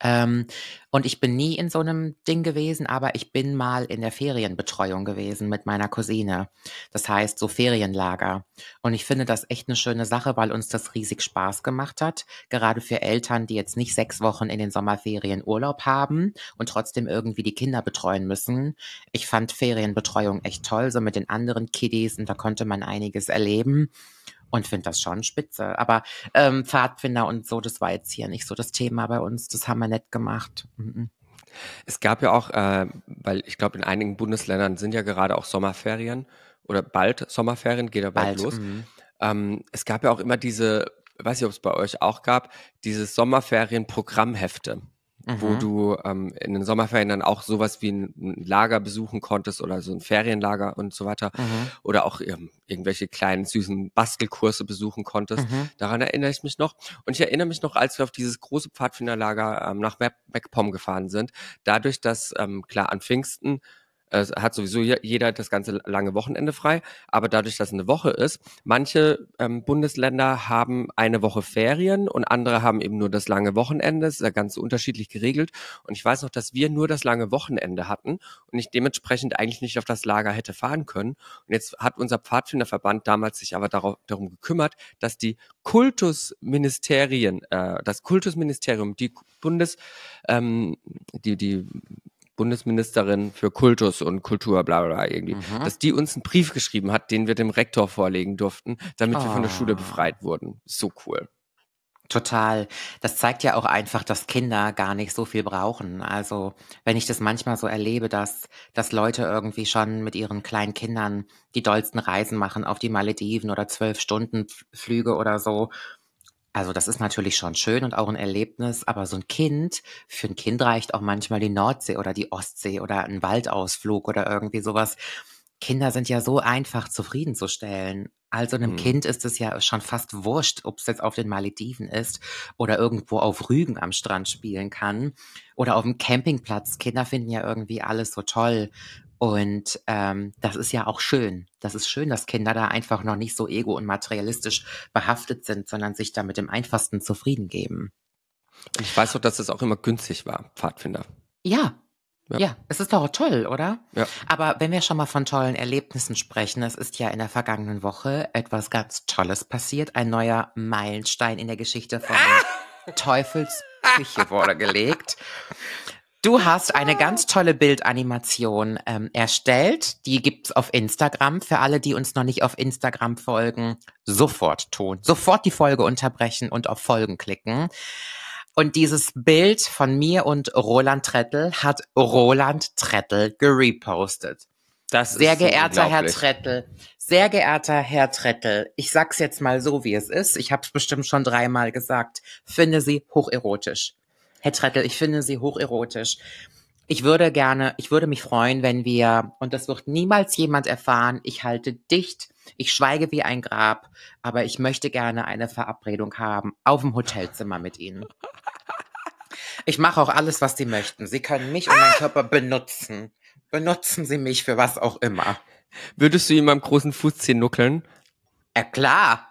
Ähm, und ich bin nie in so einem Ding gewesen, aber ich bin mal in der Ferienbetreuung gewesen mit meiner Cousine. Das heißt, so Ferienlager. Und ich finde das echt eine schöne Sache, weil uns das riesig Spaß gemacht hat. Gerade für Eltern, die jetzt nicht sechs Wochen in den Sommerferien Urlaub haben und trotzdem irgendwie die Kinder betreuen müssen. Ich fand Ferienbetreuung echt toll, so mit den anderen Kiddies und da konnte man einiges erleben und finde das schon spitze. Aber ähm, Pfadfinder und so, das war jetzt hier nicht so das Thema bei uns. Das haben wir nicht gemacht. Mhm. Es gab ja auch, äh, weil ich glaube, in einigen Bundesländern sind ja gerade auch Sommerferien oder bald Sommerferien, geht ja bald, bald los. Mhm. Ähm, es gab ja auch immer diese, weiß ich, ob es bei euch auch gab, diese Sommerferien-Programmhefte mhm. wo du ähm, in den Sommerferien dann auch sowas wie ein, Lager besuchen konntest oder so ein Ferienlager und so weiter mhm. oder auch ähm, irgendwelche kleinen süßen Bastelkurse besuchen konntest. Mhm. Daran erinnere ich mich noch. Und ich erinnere mich noch, als wir auf dieses große Pfadfinderlager ähm, nach MacPom gefahren sind, dadurch, dass ähm, klar an Pfingsten es hat sowieso jeder das ganze lange Wochenende frei, aber dadurch, dass eine Woche ist, manche ähm, Bundesländer haben eine Woche Ferien und andere haben eben nur das lange Wochenende. Das ist ja ganz unterschiedlich geregelt. Und ich weiß noch, dass wir nur das lange Wochenende hatten und ich dementsprechend eigentlich nicht auf das Lager hätte fahren können. Und jetzt hat unser Pfadfinderverband damals sich aber darauf, darum gekümmert, dass die Kultusministerien, äh, das Kultusministerium, die Bundes, ähm, die, die Bundesministerin für Kultus und Kultur, bla bla, bla irgendwie, mhm. dass die uns einen Brief geschrieben hat, den wir dem Rektor vorlegen durften, damit oh. wir von der Schule ah. befreit wurden. So cool. Total. Das zeigt ja auch einfach, dass Kinder gar nicht so viel brauchen. Also, wenn ich das manchmal so erlebe, dass, dass Leute irgendwie schon mit ihren kleinen Kindern die dollsten Reisen machen auf die Malediven oder zwölf Stunden Flüge oder so also das ist natürlich schon schön und auch ein Erlebnis, aber so ein Kind, für ein Kind reicht auch manchmal die Nordsee oder die Ostsee oder ein Waldausflug oder irgendwie sowas. Kinder sind ja so einfach zufriedenzustellen. Also einem mhm. Kind ist es ja schon fast wurscht, ob es jetzt auf den Malediven ist oder irgendwo auf Rügen am Strand spielen kann oder auf dem Campingplatz. Kinder finden ja irgendwie alles so toll. Und ähm, das ist ja auch schön. Das ist schön, dass Kinder da einfach noch nicht so ego- und materialistisch behaftet sind, sondern sich da mit dem Einfachsten zufrieden geben. Und ich weiß doch, dass es auch immer günstig war, Pfadfinder. Ja, ja. ja, es ist doch toll, oder? Ja. Aber wenn wir schon mal von tollen Erlebnissen sprechen, es ist ja in der vergangenen Woche etwas ganz Tolles passiert. Ein neuer Meilenstein in der Geschichte von ah! Teufels Küche wurde gelegt. Du hast eine ganz tolle Bildanimation ähm, erstellt. Die gibt's auf Instagram. Für alle, die uns noch nicht auf Instagram folgen, sofort tun. Sofort die Folge unterbrechen und auf Folgen klicken. Und dieses Bild von mir und Roland Trettel hat Roland Trettel gerepostet. Das sehr geehrter Herr Trettel, sehr geehrter Herr Trettel, ich sag's jetzt mal so, wie es ist. Ich habe es bestimmt schon dreimal gesagt. Finde sie hocherotisch. Herr Trettel, ich finde Sie hocherotisch. Ich würde gerne, ich würde mich freuen, wenn wir, und das wird niemals jemand erfahren, ich halte dicht, ich schweige wie ein Grab, aber ich möchte gerne eine Verabredung haben auf dem Hotelzimmer mit Ihnen. Ich mache auch alles, was Sie möchten. Sie können mich und meinen Körper benutzen. Benutzen Sie mich für was auch immer. Würdest du ihm am großen Fußzeh nuckeln? Ja, klar.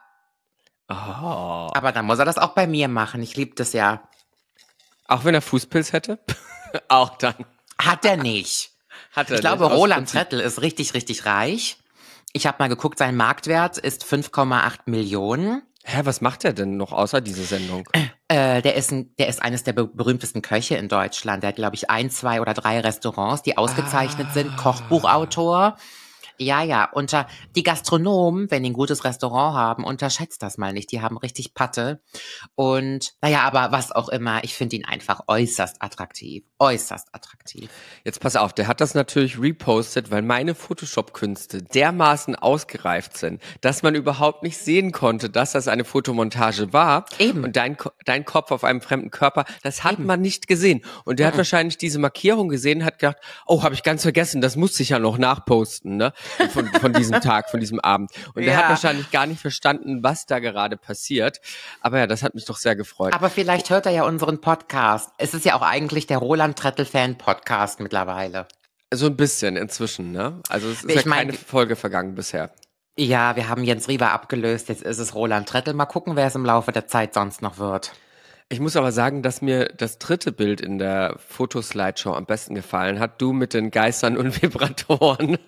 Oh. Aber dann muss er das auch bei mir machen. Ich liebe das ja. Auch wenn er Fußpilz hätte? auch dann. Hat er nicht. Hat er ich glaube, Roland Trettel ist richtig, richtig reich. Ich habe mal geguckt, sein Marktwert ist 5,8 Millionen. Hä, was macht er denn noch außer diese Sendung? Äh, der, ist ein, der ist eines der be berühmtesten Köche in Deutschland. Der hat, glaube ich, ein, zwei oder drei Restaurants, die ausgezeichnet Ah. sind. Kochbuchautor. Ja, ja, unter die Gastronomen, wenn die ein gutes Restaurant haben, unterschätzt das mal nicht. Die haben richtig Patte. Und naja, aber was auch immer, ich finde ihn einfach äußerst attraktiv. Äußerst attraktiv. Jetzt pass auf, der hat das natürlich repostet, weil meine Photoshop-Künste dermaßen ausgereift sind, dass man überhaupt nicht sehen konnte, dass das eine Fotomontage war. Eben. Und dein, dein Kopf auf einem fremden Körper, das hat man nicht gesehen. Und der hat wahrscheinlich diese Markierung gesehen, hat gedacht, oh, habe ich ganz vergessen, das muss ich ja noch nachposten, ne? Von, von diesem Tag, von diesem Abend. Und Ja. hat wahrscheinlich gar nicht verstanden, was da gerade passiert. Aber ja, das hat mich doch sehr gefreut. Aber vielleicht hört er ja unseren Podcast. Es ist ja auch eigentlich der Roland Trettel-Fan Podcast mittlerweile. So ein bisschen inzwischen, ne? Also es ist Ich ja mein- keine Folge vergangen bisher. Ja, wir haben Jens Riewer abgelöst, jetzt ist es Roland Trettel. Mal gucken, wer es im Laufe der Zeit sonst noch wird. Ich muss aber sagen, dass mir das dritte Bild in der Fotoslideshow am besten gefallen hat. Du mit den Geistern und Vibratoren.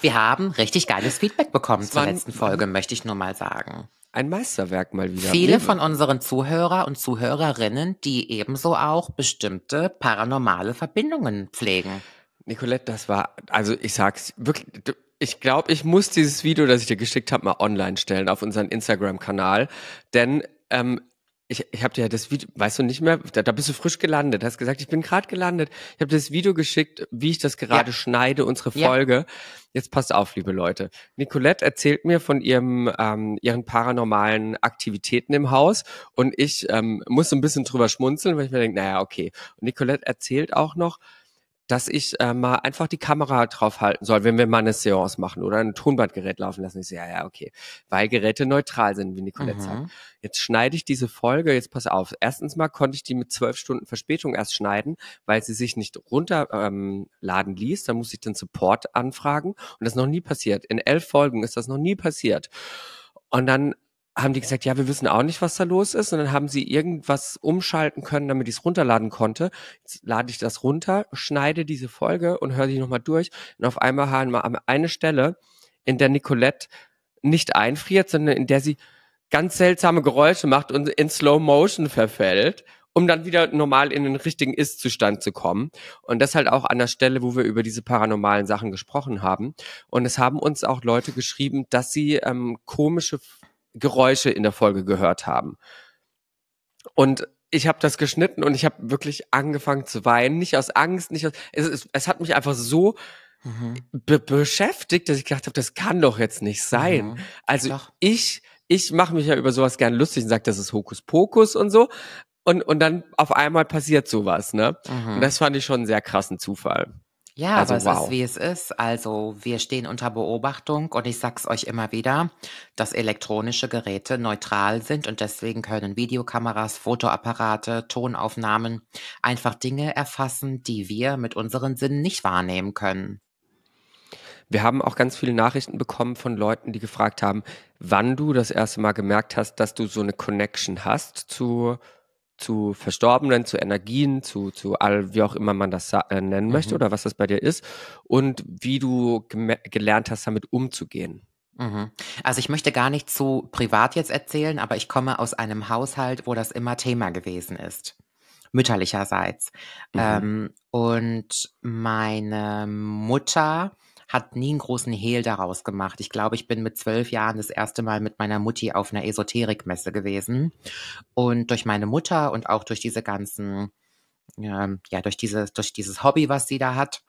Wir haben richtig geiles Feedback bekommen zur letzten Folge, möchte ich nur mal sagen. Ein Meisterwerk mal wieder. Viele von unseren Zuhörer und Zuhörerinnen, die ebenso auch bestimmte paranormale Verbindungen pflegen. Nicolette, das war, also ich sag's wirklich, ich glaube, ich muss dieses Video, das ich dir geschickt habe, mal online stellen auf unseren Instagram-Kanal. Denn ähm, ich, ich habe dir ja das Video, weißt du nicht mehr, da, da bist du frisch gelandet, hast gesagt, ich bin gerade gelandet. Ich habe das Video geschickt, wie ich das gerade Ja. schneide, unsere Ja. Folge. Jetzt passt auf, liebe Leute. Nicolette erzählt mir von ihrem, ähm, ihren paranormalen Aktivitäten im Haus und ich ähm, muss so ein bisschen drüber schmunzeln, weil ich mir denke, naja, okay. Und Nicolette erzählt auch noch, dass ich äh, mal einfach die Kamera drauf halten soll, wenn wir mal eine Seance machen oder ein Tonbandgerät laufen lassen. Ich so, ja, ja, okay. Weil Geräte neutral sind, wie Nicolette sagt. Mhm. Jetzt schneide ich diese Folge, jetzt pass auf. Erstens mal konnte ich die mit zwölf Stunden Verspätung erst schneiden, weil sie sich nicht runterladen ähm, ließ. Da muss ich den Support anfragen. Und das ist noch nie passiert. In elf Folgen ist das noch nie passiert. Und dann haben die gesagt, ja, wir wissen auch nicht, was da los ist. Und dann haben sie irgendwas umschalten können, damit ich es runterladen konnte. Jetzt lade ich das runter, schneide diese Folge und höre die nochmal durch. Und auf einmal haben wir eine Stelle, in der Nicolette nicht einfriert, sondern in der sie ganz seltsame Geräusche macht und in Slow Motion verfällt, um dann wieder normal in den richtigen Ist-Zustand zu kommen. Und das halt auch an der Stelle, wo wir über diese paranormalen Sachen gesprochen haben. Und es haben uns auch Leute geschrieben, dass sie ähm, komische Geräusche in der Folge gehört haben. Und ich habe das geschnitten und ich habe wirklich angefangen zu weinen, nicht aus Angst, nicht aus. Es, es, es hat mich einfach so Mhm. be beschäftigt, dass ich gedacht habe, das kann doch jetzt nicht sein. Mhm. Also Doch. ich, ich mache mich ja über sowas gern lustig und sage, das ist Hokuspokus und so. Und, und dann auf einmal passiert sowas, ne? Mhm. Und das fand ich schon einen sehr krassen Zufall. Ja, Also, aber es wow. ist, wie es ist. Also wir stehen unter Beobachtung und ich sag's euch immer wieder, dass elektronische Geräte neutral sind und deswegen können Videokameras, Fotoapparate, Tonaufnahmen einfach Dinge erfassen, die wir mit unseren Sinnen nicht wahrnehmen können. Wir haben auch ganz viele Nachrichten bekommen von Leuten, die gefragt haben, wann du das erste Mal gemerkt hast, dass du so eine Connection hast zu, zu Verstorbenen, zu Energien, zu, zu all, wie auch immer man das äh, nennen möchte Mhm. oder was das bei dir ist und wie du gelernt hast, damit umzugehen. Mhm. Also ich möchte gar nicht zu privat jetzt erzählen, aber ich komme aus einem Haushalt, wo das immer Thema gewesen ist. Mütterlicherseits. Mhm. Ähm, und meine Mutter hat nie einen großen Hehl daraus gemacht. Ich glaube, ich bin mit zwölf Jahren das erste Mal mit meiner Mutti auf einer Esoterikmesse gewesen. Und durch meine Mutter und auch durch diese ganzen, ähm, ja, durch dieses, durch dieses Hobby, was sie da hat,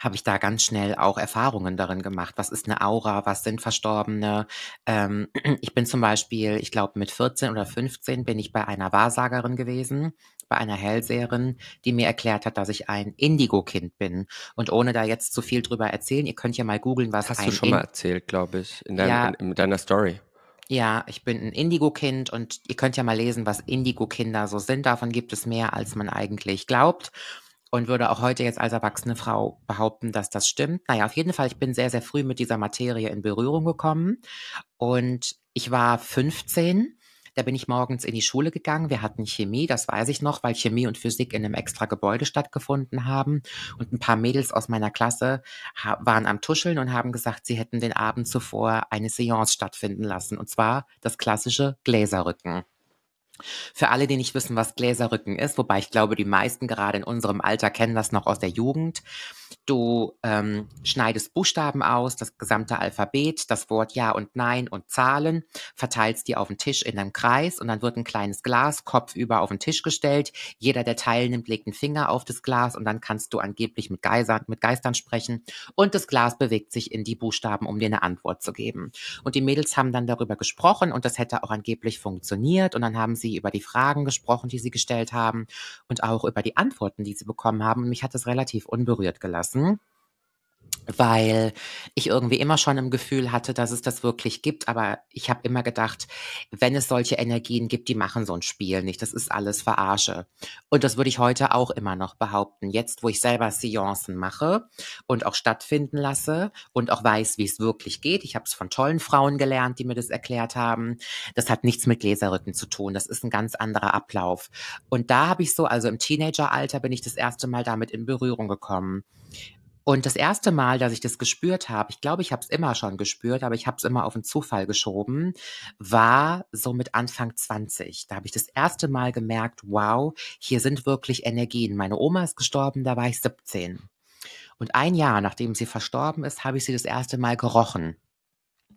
habe ich da ganz schnell auch Erfahrungen darin gemacht. Was ist eine Aura? Was sind Verstorbene? Ähm, ich bin zum Beispiel, ich glaube, mit 14 oder 15 bin ich bei einer Wahrsagerin gewesen, bei einer Hellseherin, die mir erklärt hat, dass ich ein Indigo-Kind bin. Und ohne da jetzt zu viel drüber erzählen, ihr könnt ja mal googeln, was Hast ein du schon In- mal erzählt, glaube ich, in, dein, Ja. in, in deiner Story. ja, ich bin ein Indigo-Kind und ihr könnt ja mal lesen, was Indigo-Kinder so sind. Davon gibt es mehr, als man eigentlich glaubt. Und würde auch heute jetzt als erwachsene Frau behaupten, dass das stimmt. Naja, auf jeden Fall, ich bin sehr, sehr früh mit dieser Materie in Berührung gekommen. Und ich war 15. Da bin ich morgens in die Schule gegangen. Wir hatten Chemie, das weiß ich noch, weil Chemie und Physik in einem extra Gebäude stattgefunden haben. Und ein paar Mädels aus meiner Klasse waren am Tuscheln und haben gesagt, sie hätten den Abend zuvor eine Seance stattfinden lassen. Und zwar das klassische Gläserrücken. Für alle, die nicht wissen, was Gläserrücken ist, wobei ich glaube, die meisten gerade in unserem Alter kennen das noch aus der Jugend. Du ähm, schneidest Buchstaben aus, das gesamte Alphabet, das Wort Ja und Nein und Zahlen, verteilst die auf den Tisch in einem Kreis und dann wird ein kleines Glas kopfüber auf den Tisch gestellt. Jeder, der teilnimmt, legt einen Finger auf das Glas und dann kannst du angeblich mit, Geisern, mit Geistern sprechen und das Glas bewegt sich in die Buchstaben, um dir eine Antwort zu geben. Und die Mädels haben dann darüber gesprochen und das hätte auch angeblich funktioniert und dann haben sie über die Fragen gesprochen, die sie gestellt haben und auch über die Antworten, die sie bekommen haben. Und mich hat das relativ unberührt gelassen lassen weil ich irgendwie immer schon im Gefühl hatte, dass es das wirklich gibt. Aber ich habe immer gedacht, wenn es solche Energien gibt, die machen so ein Spiel nicht. Das ist alles Verarsche. Und das würde ich heute auch immer noch behaupten. Jetzt, wo ich selber Seancen mache und auch stattfinden lasse und auch weiß, wie es wirklich geht. Ich habe es von tollen Frauen gelernt, die mir das erklärt haben. Das hat nichts mit Gläserrücken zu tun. Das ist ein ganz anderer Ablauf. Und da habe ich so, also im Teenageralter bin ich das erste Mal damit in Berührung gekommen. Und das erste Mal, dass ich das gespürt habe, ich glaube, ich habe es immer schon gespürt, aber ich habe es immer auf den Zufall geschoben, war so mit Anfang 20. Da habe ich das erste Mal gemerkt, wow, hier sind wirklich Energien. Meine Oma ist gestorben, da war ich 17. Und ein Jahr nachdem sie verstorben ist, habe ich sie das erste Mal gerochen.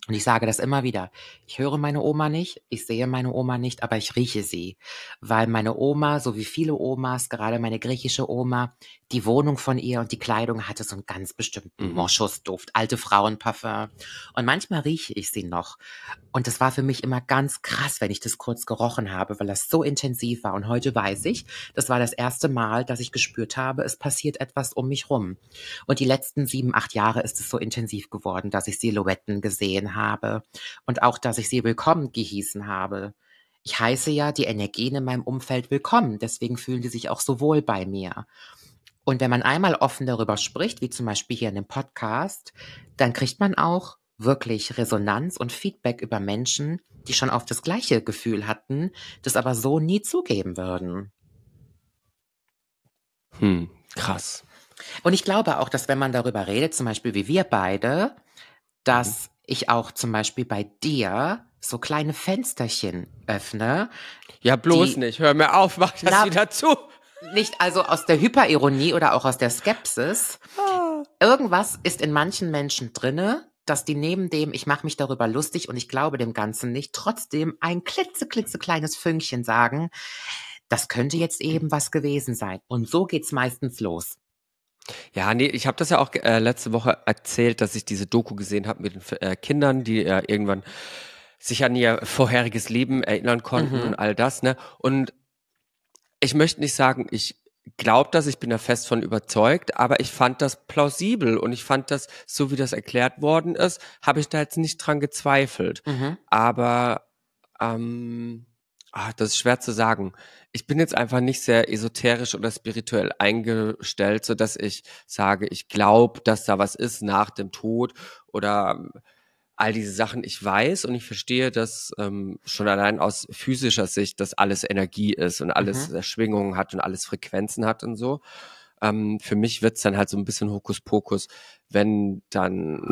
Und ich sage das immer wieder. Ich höre meine Oma nicht, ich sehe meine Oma nicht, aber ich rieche sie. Weil meine Oma, so wie viele Omas, gerade meine griechische Oma, die Wohnung von ihr und die Kleidung hatte so einen ganz bestimmten mhm. Moschusduft, alte Frauenparfum. Und manchmal rieche ich sie noch. Und das war für mich immer ganz krass, wenn ich das kurz gerochen habe, weil das so intensiv war. Und heute weiß ich, das war das erste Mal, dass ich gespürt habe, es passiert etwas um mich rum. Und die letzten sieben, acht Jahre ist es so intensiv geworden, dass ich Silhouetten gesehen habe und auch, dass ich sie willkommen gehießen habe. Ich heiße ja die Energien in meinem Umfeld willkommen, deswegen fühlen die sich auch so wohl bei mir. Und wenn man einmal offen darüber spricht, wie zum Beispiel hier in dem Podcast, dann kriegt man auch wirklich Resonanz und Feedback über Menschen, die schon auf das gleiche Gefühl hatten, das aber so nie zugeben würden. Hm, krass. Und ich glaube auch, dass wenn man darüber redet, zum Beispiel wie wir beide, dass mhm. Ich auch zum Beispiel bei dir so kleine Fensterchen öffne. Ja, bloß die, nicht. Hör mir auf, mach das na, wieder zu nicht also aus der Hyperironie oder auch aus der Skepsis. Ah. Irgendwas ist in manchen Menschen drinne, dass die neben dem, ich mache mich darüber lustig und ich glaube dem Ganzen nicht, trotzdem ein klitzeklitzekleines Fünkchen sagen, das könnte jetzt eben was gewesen sein. Und so geht's meistens los. Ja, nee, ich habe das ja auch äh, letzte Woche erzählt, dass ich diese Doku gesehen habe mit den äh, Kindern, die äh, irgendwann sich an ihr vorheriges Leben erinnern konnten mhm. und all das, ne? Und ich möchte nicht sagen, ich glaube das, ich bin da fest von überzeugt, aber ich fand das plausibel und ich fand das, so wie das erklärt worden ist, habe ich da jetzt nicht dran gezweifelt. Mhm. Aber ähm, ach, das ist schwer zu sagen. Ich bin jetzt einfach nicht sehr esoterisch oder spirituell eingestellt, so dass ich sage, ich glaube, dass da was ist nach dem Tod oder all diese Sachen ich weiß und ich verstehe, dass ähm, schon allein aus physischer Sicht, dass alles Energie ist und alles mhm. Schwingungen hat und alles Frequenzen hat und so. Ähm, für mich wird's dann halt so ein bisschen Hokuspokus, wenn dann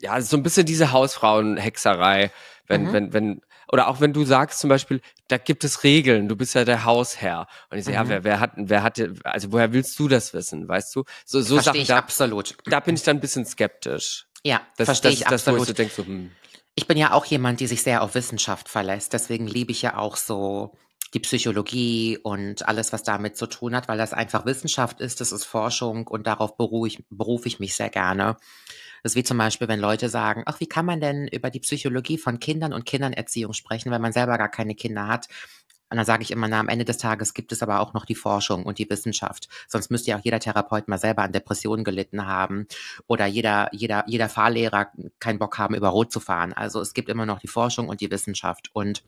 ja so ein bisschen diese Hausfrauenhexerei, wenn mhm. wenn wenn oder auch wenn du sagst zum Beispiel, da gibt es Regeln, du bist ja der Hausherr und ich sage, mhm. ja, wer wer hat wer hat also woher willst du das wissen, weißt du? So so Sachen da, absolut. Da bin ich dann ein bisschen skeptisch. Ja, das, verstehe das, ich das, absolut. Das, denkst, so, hm. Ich bin ja auch jemand, die sich sehr auf Wissenschaft verlässt. Deswegen liebe ich ja auch so die Psychologie und alles, was damit zu tun hat, weil das einfach Wissenschaft ist, das ist Forschung und darauf berufe ich, berufe ich mich sehr gerne. Das ist wie zum Beispiel, wenn Leute sagen, ach, wie kann man denn über die Psychologie von Kindern und Kindernerziehung sprechen, wenn man selber gar keine Kinder hat? Und dann sage ich immer, na, am Ende des Tages gibt es aber auch noch die Forschung und die Wissenschaft. Sonst müsste ja auch jeder Therapeut mal selber an Depressionen gelitten haben oder jeder, jeder, jeder Fahrlehrer keinen Bock haben, über Rot zu fahren. Also es gibt immer noch die Forschung und die Wissenschaft und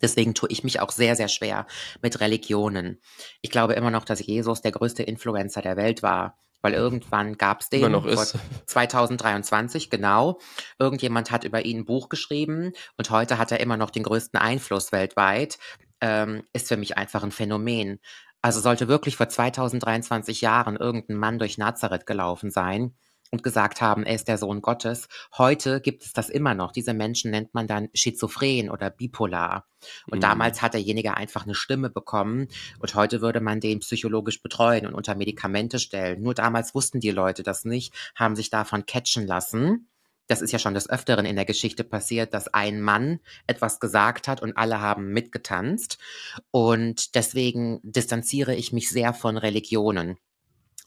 Deswegen tue ich mich auch sehr, sehr schwer mit Religionen. Ich glaube immer noch, dass Jesus der größte Influencer der Welt war. Weil irgendwann gab es den noch ist. 2023, genau. Irgendjemand hat über ihn ein Buch geschrieben und heute hat er immer noch den größten Einfluss weltweit. Ähm, ist für mich einfach ein Phänomen. Also sollte wirklich vor 2023 Jahren irgendein Mann durch Nazareth gelaufen sein, und gesagt haben, er ist der Sohn Gottes. Heute gibt es das immer noch. Diese Menschen nennt man dann schizophren oder bipolar. Und mhm. damals hat derjenige einfach eine Stimme bekommen und heute würde man den psychologisch betreuen und unter Medikamente stellen. Nur damals wussten die Leute das nicht, haben sich davon catchen lassen. Das ist ja schon des Öfteren in der Geschichte passiert, dass ein Mann etwas gesagt hat und alle haben mitgetanzt. Und deswegen distanziere ich mich sehr von Religionen.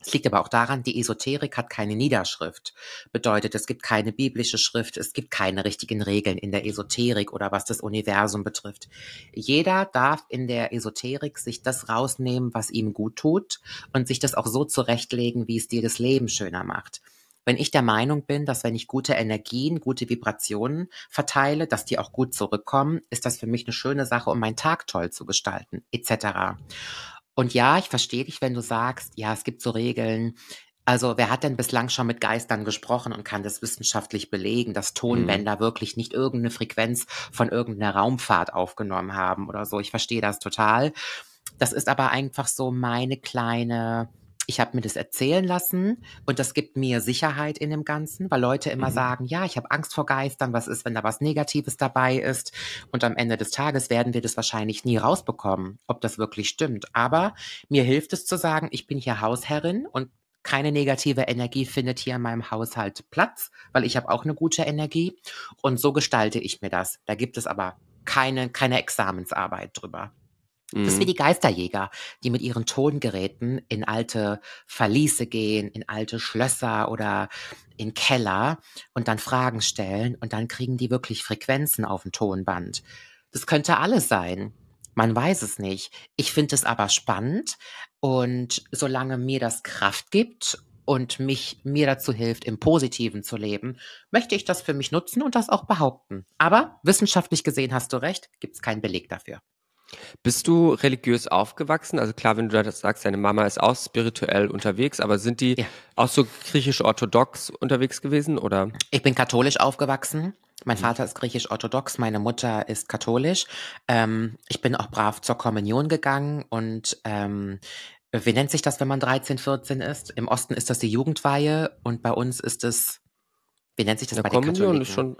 Es liegt aber auch daran, die Esoterik hat keine Niederschrift. Bedeutet, es gibt keine biblische Schrift, es gibt keine richtigen Regeln in der Esoterik oder was das Universum betrifft. Jeder darf in der Esoterik sich das rausnehmen, was ihm gut tut und sich das auch so zurechtlegen, wie es dir das Leben schöner macht. Wenn ich der Meinung bin, dass wenn ich gute Energien, gute Vibrationen verteile, dass die auch gut zurückkommen, ist das für mich eine schöne Sache, um meinen Tag toll zu gestalten, etc. Und ja, ich verstehe dich, wenn du sagst, ja, es gibt so Regeln. Also wer hat denn bislang schon mit Geistern gesprochen und kann das wissenschaftlich belegen, dass mhm. Tonbänder mhm. wirklich nicht irgendeine Frequenz von irgendeiner Raumfahrt aufgenommen haben oder so? Ich verstehe das total. Das ist aber einfach so meine kleine ich habe mir das erzählen lassen und das gibt mir Sicherheit in dem Ganzen, weil Leute immer mhm. sagen, ja, ich habe Angst vor Geistern, was ist, wenn da was Negatives dabei ist? Und am Ende des Tages werden wir das wahrscheinlich nie rausbekommen, ob das wirklich stimmt. Aber mir hilft es zu sagen, ich bin hier Hausherrin und keine negative Energie findet hier in meinem Haushalt Platz, weil ich habe auch eine gute Energie und so gestalte ich mir das. Da gibt es aber keine, keine Examensarbeit drüber. Das ist wie mhm. die Geisterjäger, die mit ihren Tongeräten in alte Verliese gehen, in alte Schlösser oder in Keller und dann Fragen stellen und dann kriegen die wirklich Frequenzen auf dem Tonband. Das könnte alles sein. Man weiß es nicht. Ich finde es aber spannend und solange mir das Kraft gibt und mich mir dazu hilft, im Positiven zu leben, möchte ich das für mich nutzen und das auch behaupten. Aber wissenschaftlich gesehen hast du recht, gibt es keinen Beleg dafür. Bist du religiös aufgewachsen? Also klar, wenn du das sagst, deine Mama ist auch spirituell unterwegs, aber sind die ja. auch so griechisch-orthodox unterwegs gewesen oder? Ich bin katholisch aufgewachsen. Mein. Vater ist griechisch-orthodox, meine Mutter ist katholisch. Ähm, ich bin auch brav zur Kommunion gegangen und ähm, wie nennt sich das, wenn man 13, 14 ist? Im Osten ist das die Jugendweihe und bei uns ist es, wie nennt sich das ja, bei Kommunion den Katholiken? ist schon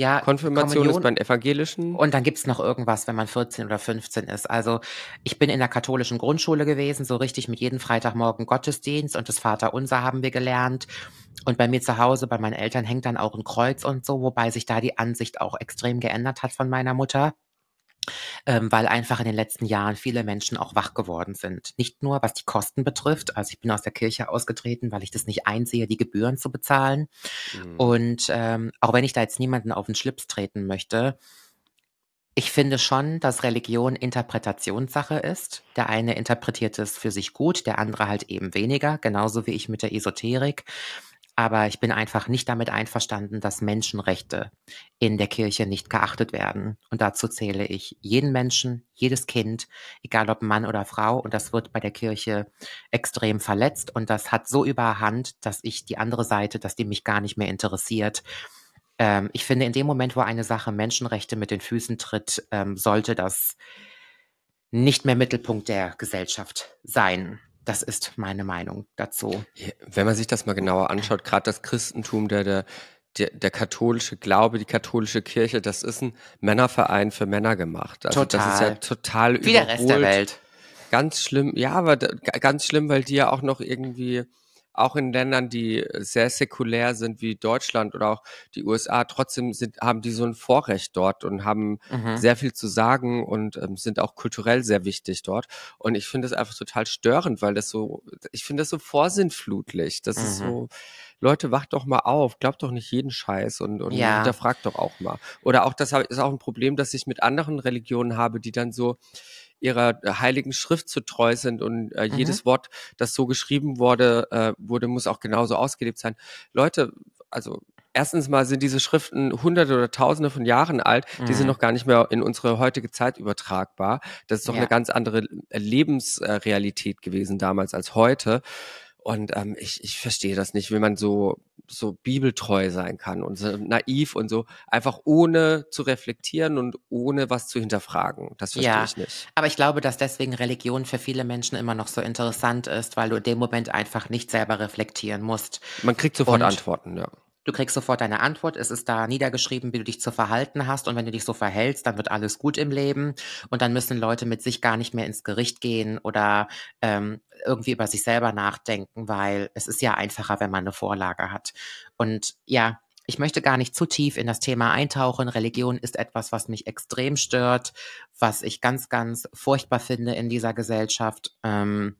ja, Konfirmation Kommunion. ist bei den Evangelischen. Und dann gibt's noch irgendwas, wenn man 14 oder 15 ist. Also ich bin in der katholischen Grundschule gewesen, so richtig mit jedem Freitagmorgen Gottesdienst und das Vaterunser haben wir gelernt. Und bei mir zu Hause, bei meinen Eltern hängt dann auch ein Kreuz und so, wobei sich da die Ansicht auch extrem geändert hat von meiner Mutter ähm, weil einfach in den letzten Jahren viele Menschen auch wach geworden sind. Nicht nur was die Kosten betrifft, also ich bin aus der Kirche ausgetreten, weil ich das nicht einsehe, die Gebühren zu bezahlen. Mhm. Und ähm, auch wenn ich da jetzt niemanden auf den Schlips treten möchte, ich finde schon, dass Religion Interpretationssache ist. Der eine interpretiert es für sich gut, der andere halt eben weniger, genauso wie ich mit der Esoterik. Aber ich bin einfach nicht damit einverstanden, dass Menschenrechte in der Kirche nicht geachtet werden. Und dazu zähle ich jeden Menschen, jedes Kind, egal ob Mann oder Frau. Und das wird bei der Kirche extrem verletzt. Und das hat so überhand, dass ich die andere Seite, dass die mich gar nicht mehr interessiert. Ähm, ich finde, in dem Moment, wo eine Sache Menschenrechte mit den Füßen tritt, ähm, sollte das nicht mehr Mittelpunkt der Gesellschaft sein. Das ist meine Meinung dazu. Wenn man sich das mal genauer anschaut, gerade das Christentum, der, der, der, der katholische Glaube, die katholische Kirche, das ist ein Männerverein für Männer gemacht. Also total. das ist ja total Wie der Rest der Welt. Ganz schlimm, ja, aber ganz schlimm, weil die ja auch noch irgendwie auch in Ländern, die sehr säkulär sind wie Deutschland oder auch die USA, trotzdem sind, haben die so ein Vorrecht dort und haben mhm. sehr viel zu sagen und ähm, sind auch kulturell sehr wichtig dort. Und ich finde das einfach total störend, weil das so, ich finde das so vorsinnflutlich. Das mhm. ist so, Leute, wacht doch mal auf, glaubt doch nicht jeden Scheiß und, und ja. hinterfragt doch auch mal. Oder auch das ist auch ein Problem, das ich mit anderen Religionen habe, die dann so, ihrer äh, heiligen Schrift zu treu sind und äh, mhm. jedes Wort, das so geschrieben wurde, äh, wurde, muss auch genauso ausgelebt sein. Leute, also erstens mal sind diese Schriften hunderte oder tausende von Jahren alt, mhm. die sind mhm. noch gar nicht mehr in unsere heutige Zeit übertragbar. Das ist doch ja. eine ganz andere Lebensrealität gewesen damals als heute. Und ähm, ich, ich verstehe das nicht, wenn man so so bibeltreu sein kann und so naiv und so einfach ohne zu reflektieren und ohne was zu hinterfragen. Das verstehe Ja, ich nicht. aber ich glaube, dass deswegen Religion für viele Menschen immer noch so interessant ist, weil du in dem Moment einfach nicht selber reflektieren musst. Man kriegt sofort Und Antworten, ja. Du kriegst sofort deine Antwort, es ist da niedergeschrieben, wie du dich zu verhalten hast und wenn du dich so verhältst, dann wird alles gut im Leben und dann müssen Leute mit sich gar nicht mehr ins Gericht gehen oder ähm, irgendwie über sich selber nachdenken, weil es ist ja einfacher, wenn man eine Vorlage hat. Und ja, ich möchte gar nicht zu tief in das Thema eintauchen. Religion ist etwas, was mich extrem stört, was ich ganz, ganz furchtbar finde in dieser Gesellschaft. Ähm,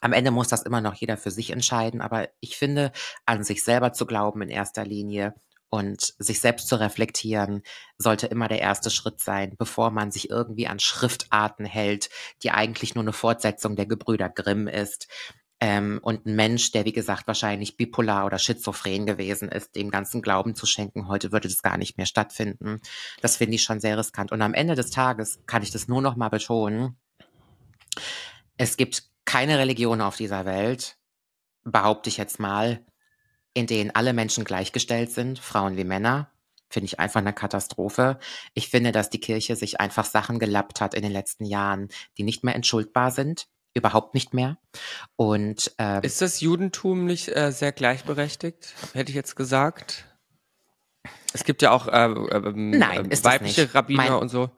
am Ende muss das immer noch jeder für sich entscheiden, aber ich finde, an sich selber zu glauben in erster Linie und sich selbst zu reflektieren, sollte immer der erste Schritt sein, bevor man sich irgendwie an Schriftarten hält, die eigentlich nur eine Fortsetzung der Gebrüder Grimm ist. Ähm, und ein Mensch, der wie gesagt wahrscheinlich bipolar oder schizophren gewesen ist, dem ganzen Glauben zu schenken, heute würde das gar nicht mehr stattfinden. Das finde ich schon sehr riskant. Und am Ende des Tages kann ich das nur noch mal betonen. Es gibt keine Religion auf dieser Welt, behaupte ich jetzt mal, in denen alle Menschen gleichgestellt sind, Frauen wie Männer. Finde ich einfach eine Katastrophe. Ich finde, dass die Kirche sich einfach Sachen gelappt hat in den letzten Jahren, die nicht mehr entschuldbar sind. Überhaupt nicht mehr. Und ähm, Ist das Judentum nicht äh, sehr gleichberechtigt? Hätte ich jetzt gesagt. Es gibt ja auch äh, ähm, Nein, ähm, weibliche. Rabbiner Mein- und so.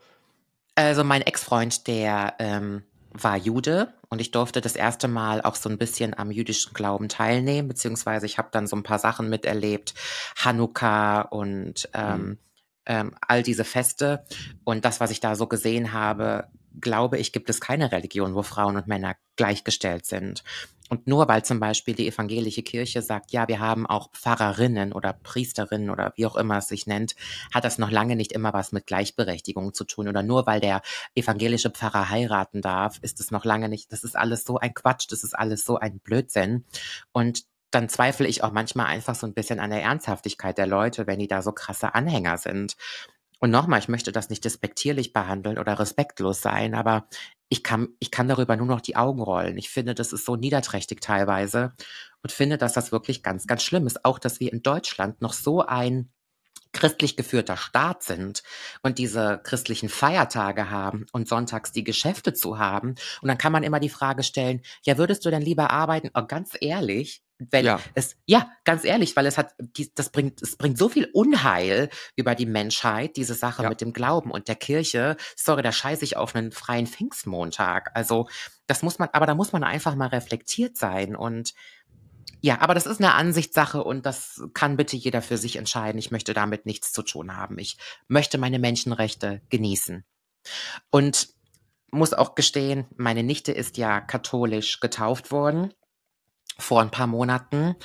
Also mein Ex-Freund, der ähm, war Jude und ich durfte das erste Mal auch so ein bisschen am jüdischen Glauben teilnehmen, beziehungsweise ich habe dann so ein paar Sachen miterlebt, Hanukkah und ähm, ähm, all diese Feste. Und das, was ich da so gesehen habe, glaube ich, gibt es keine Religion, wo Frauen und Männer gleichgestellt sind. Und nur weil zum Beispiel die evangelische Kirche sagt, ja, wir haben auch Pfarrerinnen oder Priesterinnen oder wie auch immer es sich nennt, hat das noch lange nicht immer was mit Gleichberechtigung zu tun. Oder nur weil der evangelische Pfarrer heiraten darf, ist es noch lange nicht. Das ist alles so ein Quatsch, das ist alles so ein Blödsinn. Und dann zweifle ich auch manchmal einfach so ein bisschen an der Ernsthaftigkeit der Leute, wenn die da so krasse Anhänger sind. Und nochmal, ich möchte das nicht despektierlich behandeln oder respektlos sein, aber ich kann, ich kann darüber nur noch die Augen rollen. Ich finde, das ist so niederträchtig teilweise und finde, dass das wirklich ganz, ganz schlimm ist. Auch, dass wir in Deutschland noch so ein christlich geführter Staat sind und diese christlichen Feiertage haben und sonntags die Geschäfte zu haben. Und dann kann man immer die Frage stellen, ja, würdest du denn lieber arbeiten? Oh, ganz ehrlich, wenn Ja. es, ja, ganz ehrlich, weil es hat, die, das bringt, es bringt so viel Unheil über die Menschheit, diese Sache Ja. mit dem Glauben und der Kirche. Sorry, da scheiße ich auf einen freien Pfingstmontag. Also, das muss man, aber da muss man einfach mal reflektiert sein und ja, aber das ist eine Ansichtssache und das kann bitte jeder für sich entscheiden. Ich möchte damit nichts zu tun haben. Ich möchte meine Menschenrechte genießen. Und muss auch gestehen, meine Nichte ist ja katholisch getauft worden vor ein paar Monaten.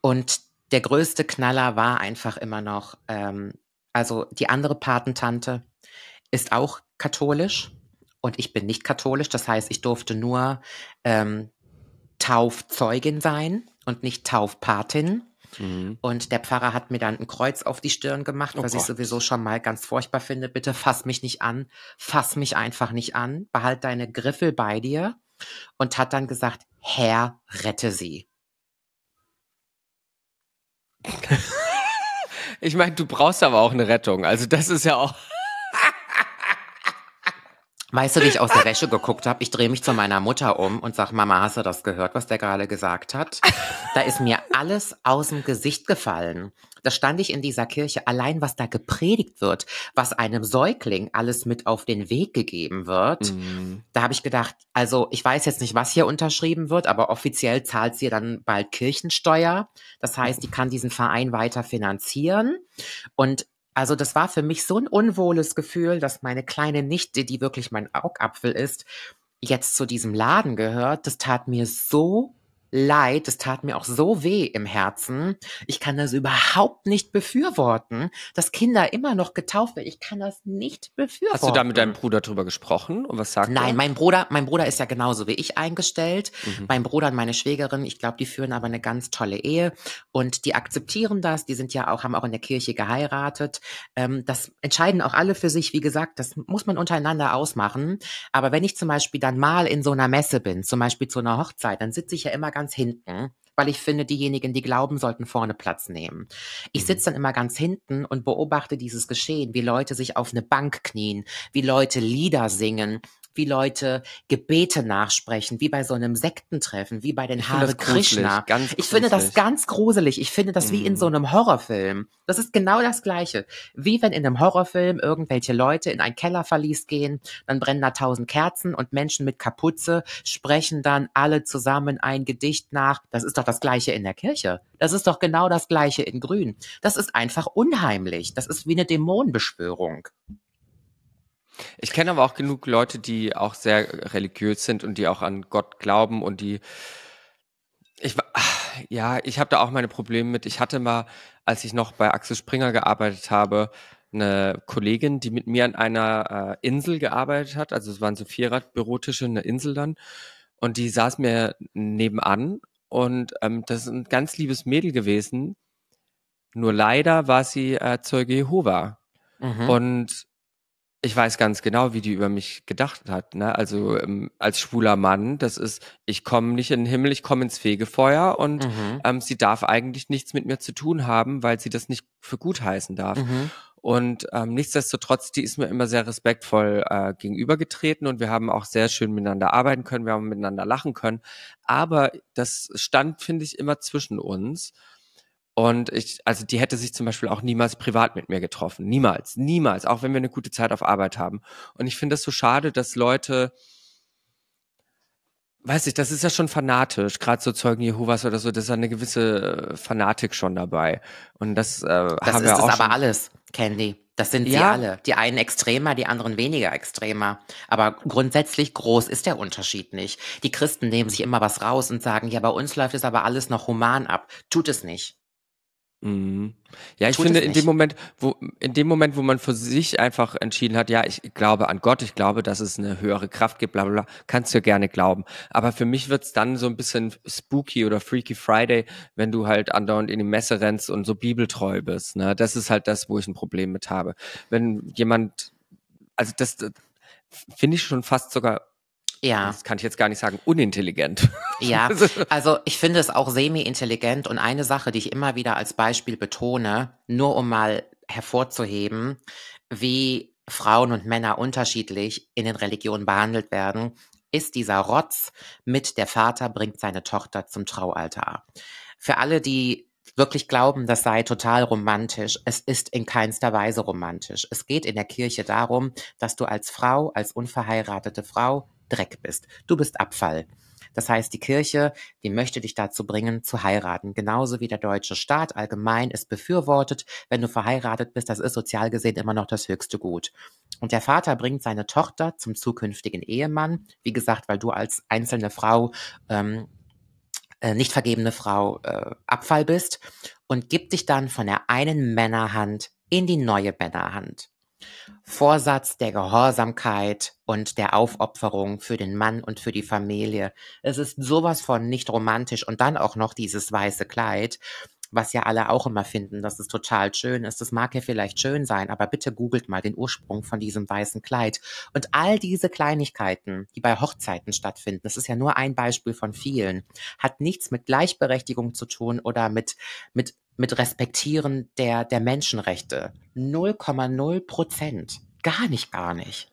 Und der größte Knaller war einfach immer noch, ähm, also die andere Patentante ist auch katholisch und ich bin nicht katholisch. Das heißt, ich durfte nur ähm, Taufzeugin sein und nicht Taufpatin. Mhm. Und der Pfarrer hat mir dann ein Kreuz auf die Stirn gemacht, Oh was ich Gott. sowieso schon mal ganz furchtbar finde. Bitte fass mich nicht an. Fass mich einfach nicht an. Behalt deine Griffel bei dir. Und hat dann gesagt, Herr, rette sie. Ich meine, du brauchst aber auch eine Rettung. Also das ist ja auch. Weißt du, wie ich aus der Wäsche geguckt habe? Ich drehe mich zu meiner Mutter um und sag, Mama, hast du das gehört, was der gerade gesagt hat? Da ist mir alles aus dem Gesicht gefallen. Da stand ich in dieser Kirche, allein was da gepredigt wird, was einem Säugling alles mit auf den Weg gegeben wird. Mhm. Da habe ich gedacht, also ich weiß jetzt nicht, was hier unterschrieben wird, aber offiziell zahlt sie dann bald Kirchensteuer. Das heißt, die kann diesen Verein weiter finanzieren. Und also das war für mich so ein unwohles Gefühl, dass meine kleine Nichte, die wirklich mein Augapfel ist, jetzt zu diesem Laden gehört. Das tat mir so leid, das tat mir auch so weh im Herzen. Ich kann das überhaupt nicht befürworten, dass Kinder immer noch getauft werden. Ich kann das nicht befürworten. Hast du da mit deinem Bruder drüber gesprochen? Und was sagt er? Nein, mein Bruder, mein Bruder ist ja genauso wie ich eingestellt. Mhm. Mein Bruder und meine Schwägerin, ich glaube, die führen aber eine ganz tolle Ehe und die akzeptieren das. Die sind ja auch, haben auch in der Kirche geheiratet. Ähm, das entscheiden auch alle für sich. Wie gesagt, das muss man untereinander ausmachen. Aber wenn ich zum Beispiel dann mal in so einer Messe bin, zum Beispiel zu einer Hochzeit, dann sitze ich ja immer ganz ganz hinten weil ich finde, diejenigen, die glauben, sollten vorne Platz nehmen. Ich mhm. sitze dann immer ganz hinten und beobachte dieses Geschehen, wie Leute sich auf eine Bank knien, wie Leute Lieder singen, wie Leute Gebete nachsprechen, wie bei so einem Sektentreffen, wie bei den ich Hare Krishna. Ganz ich finde das ganz gruselig. Ich finde das mm. wie in so mhm. einem Horrorfilm. Das ist genau das Gleiche. Wie wenn in einem Horrorfilm irgendwelche Leute in ein Kellerverlies gehen, dann brennen da tausend Kerzen und Menschen mit Kapuze sprechen dann alle zusammen ein Gedicht nach. Das ist doch das Gleiche in der Kirche. Das ist doch genau das Gleiche in Grün. Das ist einfach unheimlich. Das ist wie eine Dämonenbeschwörung. Ich kenne aber auch genug Leute, die auch sehr religiös sind und die auch an Gott glauben und die ich ja, ich habe da auch meine Probleme mit. Ich hatte mal, als ich noch bei Axel Springer gearbeitet habe, eine Kollegin, die mit mir an einer äh, Insel gearbeitet hat. Also es waren so Vierrad-Bürotische, eine Insel dann. Und die saß mir nebenan. Und ähm, das ist ein ganz liebes Mädel gewesen. Nur leider war sie äh, Zeuge Jehova. Mhm. Und ich weiß ganz genau, wie die über mich gedacht hat. Ne? Also ähm, als schwuler Mann, das ist, ich komme nicht in den Himmel, ich komme ins Fegefeuer und mhm. ähm, sie darf eigentlich nichts mit mir zu tun haben, weil sie das nicht für gut heißen darf. Mhm. Und ähm, nichtsdestotrotz, die ist mir immer sehr respektvoll äh, gegenübergetreten und wir haben auch sehr schön miteinander arbeiten können, wir haben miteinander lachen können. Aber das stand, finde ich, immer zwischen uns. Und ich, also die hätte sich zum Beispiel auch niemals privat mit mir getroffen. Niemals, niemals, auch wenn wir eine gute Zeit auf Arbeit haben. Und ich finde es so schade, dass Leute, weiß ich, das ist ja schon fanatisch, gerade so Zeugen Jehovas oder so, das ist ja eine gewisse äh, Fanatik schon dabei. Und das, äh, das haben wir auch. Das ist aber alles, Candy. Das sind sie ja. alle. Die einen extremer, die anderen weniger extremer. Aber grundsätzlich groß ist der Unterschied nicht. Die Christen nehmen sich immer was raus und sagen, ja, bei uns läuft es aber alles noch human ab. Tut es nicht. Mhm. Ja, ich Tut finde, in dem Moment, wo, in dem Moment, wo man für sich einfach entschieden hat, ja, ich glaube an Gott, ich glaube, dass es eine höhere Kraft gibt, bla, bla, bla, kannst du ja gerne glauben. Aber für mich wird's dann so ein bisschen spooky oder Freaky Friday, wenn du halt andauernd in die Messe rennst und so bibeltreu bist, ne? Das ist halt das, wo ich ein Problem mit habe. Wenn jemand, also das, das finde ich schon fast sogar ja. Das kann ich jetzt gar nicht sagen, unintelligent. Ja, also ich finde es auch semi-intelligent und eine Sache, die ich immer wieder als Beispiel betone, nur um mal hervorzuheben, wie Frauen und Männer unterschiedlich in den Religionen behandelt werden, ist dieser Rotz mit der Vater bringt seine Tochter zum Traualtar. Für alle, die wirklich glauben, das sei total romantisch. Es ist in keinster Weise romantisch. Es geht in der Kirche darum, dass du als Frau, als unverheiratete Frau Dreck bist. Du bist Abfall. Das heißt, die Kirche, die möchte dich dazu bringen, zu heiraten. Genauso wie der deutsche Staat allgemein es befürwortet, wenn du verheiratet bist, das ist sozial gesehen immer noch das höchste Gut. Und der Vater bringt seine Tochter zum zukünftigen Ehemann, wie gesagt, weil du als einzelne Frau, ähm, äh, nicht vergebene Frau, äh, Abfall bist und gibt dich dann von der einen Männerhand in die neue Männerhand. Vorsatz der Gehorsamkeit und der Aufopferung für den Mann und für die Familie. Es ist sowas von nicht romantisch und dann auch noch dieses weiße Kleid, was ja alle auch immer finden, dass es total schön ist. Das mag ja vielleicht schön sein, aber bitte googelt mal den Ursprung von diesem weißen Kleid. Und all diese Kleinigkeiten, die bei Hochzeiten stattfinden, das ist ja nur ein Beispiel von vielen, hat nichts mit Gleichberechtigung zu tun oder mit, mit mit Respektieren der, der Menschenrechte. 0,0 Prozent. Gar nicht, gar nicht.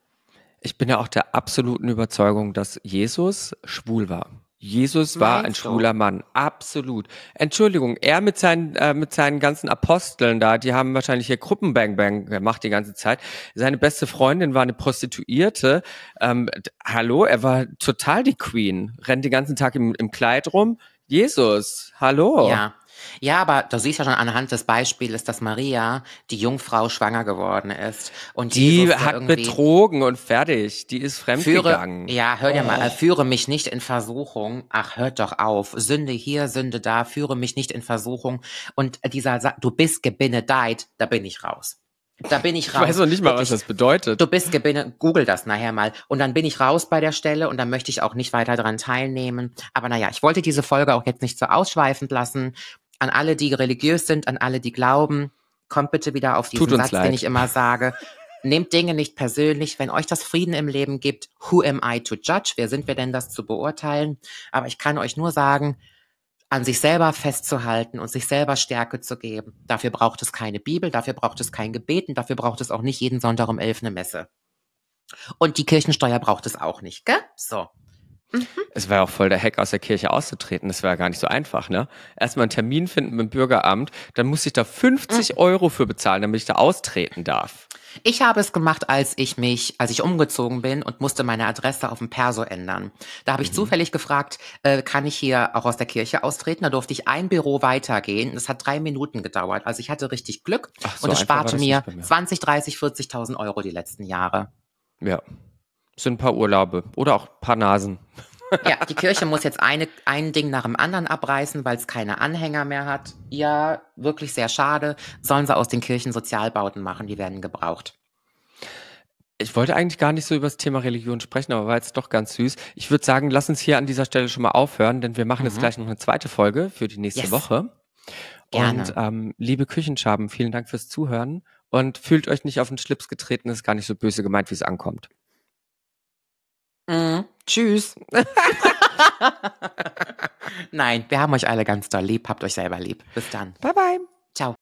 Ich bin ja auch der absoluten Überzeugung, dass Jesus schwul war. Jesus war Meinst ein schwuler du? Mann, absolut. Entschuldigung, er mit seinen äh, mit seinen ganzen Aposteln da, die haben wahrscheinlich hier Gruppenbang-Bang gemacht die ganze Zeit. Seine beste Freundin war eine Prostituierte. Ähm, hallo, er war total die Queen, rennt den ganzen Tag im, im Kleid rum. Jesus, hallo. Ja, ja, aber du siehst ja schon anhand des Beispiels, dass Maria, die Jungfrau, schwanger geworden ist. Und die Jesus hat betrogen und fertig. Die ist fremdgegangen. Führe, ja, hör dir oh. mal, führe mich nicht in Versuchung. Ach, hört doch auf. Sünde hier, Sünde da, führe mich nicht in Versuchung. Und dieser, du bist gebenedeit, da bin ich raus. Da bin ich raus. Ich weiß noch nicht mal, was das bedeutet. Du bist gebindet, google das nachher mal. Und dann bin ich raus bei der Stelle und dann möchte ich auch nicht weiter daran teilnehmen. Aber naja, ich wollte diese Folge auch jetzt nicht so ausschweifend lassen an alle, die religiös sind, an alle, die glauben, kommt bitte wieder auf diesen Satz, leid. den ich immer sage. Nehmt Dinge nicht persönlich. Wenn euch das Frieden im Leben gibt, who am I to judge? Wer sind wir denn, das zu beurteilen? Aber ich kann euch nur sagen, an sich selber festzuhalten und sich selber Stärke zu geben. Dafür braucht es keine Bibel, dafür braucht es kein Gebeten, dafür braucht es auch nicht jeden Sonntag um elf eine Messe. Und die Kirchensteuer braucht es auch nicht, gell? So. Mhm. Es war ja auch voll der Hack, aus der Kirche auszutreten. Das war ja gar nicht so einfach, ne? Erstmal einen Termin finden mit dem Bürgeramt, dann musste ich da 50 mhm. Euro für bezahlen, damit ich da austreten darf. Ich habe es gemacht, als ich mich, als ich umgezogen bin und musste meine Adresse auf dem Perso ändern. Da habe ich mhm. zufällig gefragt, äh, kann ich hier auch aus der Kirche austreten? Da durfte ich ein Büro weitergehen. Das hat drei Minuten gedauert. Also ich hatte richtig Glück so, und es sparte mir, mir 20, 30, 40.000 Euro die letzten Jahre. Ja, sind ein paar Urlaube oder auch ein paar Nasen. Ja, die Kirche muss jetzt eine, ein Ding nach dem anderen abreißen, weil es keine Anhänger mehr hat. Ja, wirklich sehr schade. Sollen sie aus den Kirchen Sozialbauten machen, die werden gebraucht. Ich wollte eigentlich gar nicht so über das Thema Religion sprechen, aber war jetzt doch ganz süß. Ich würde sagen, lass uns hier an dieser Stelle schon mal aufhören, denn wir machen mhm. jetzt gleich noch eine zweite Folge für die nächste yes. Woche. Gerne. Und ähm, liebe Küchenschaben, vielen Dank fürs Zuhören und fühlt euch nicht auf den Schlips getreten, ist gar nicht so böse gemeint, wie es ankommt. Mhm. Tschüss. Nein, wir haben euch alle ganz doll lieb. Habt euch selber lieb. Bis dann. Bye bye. Ciao.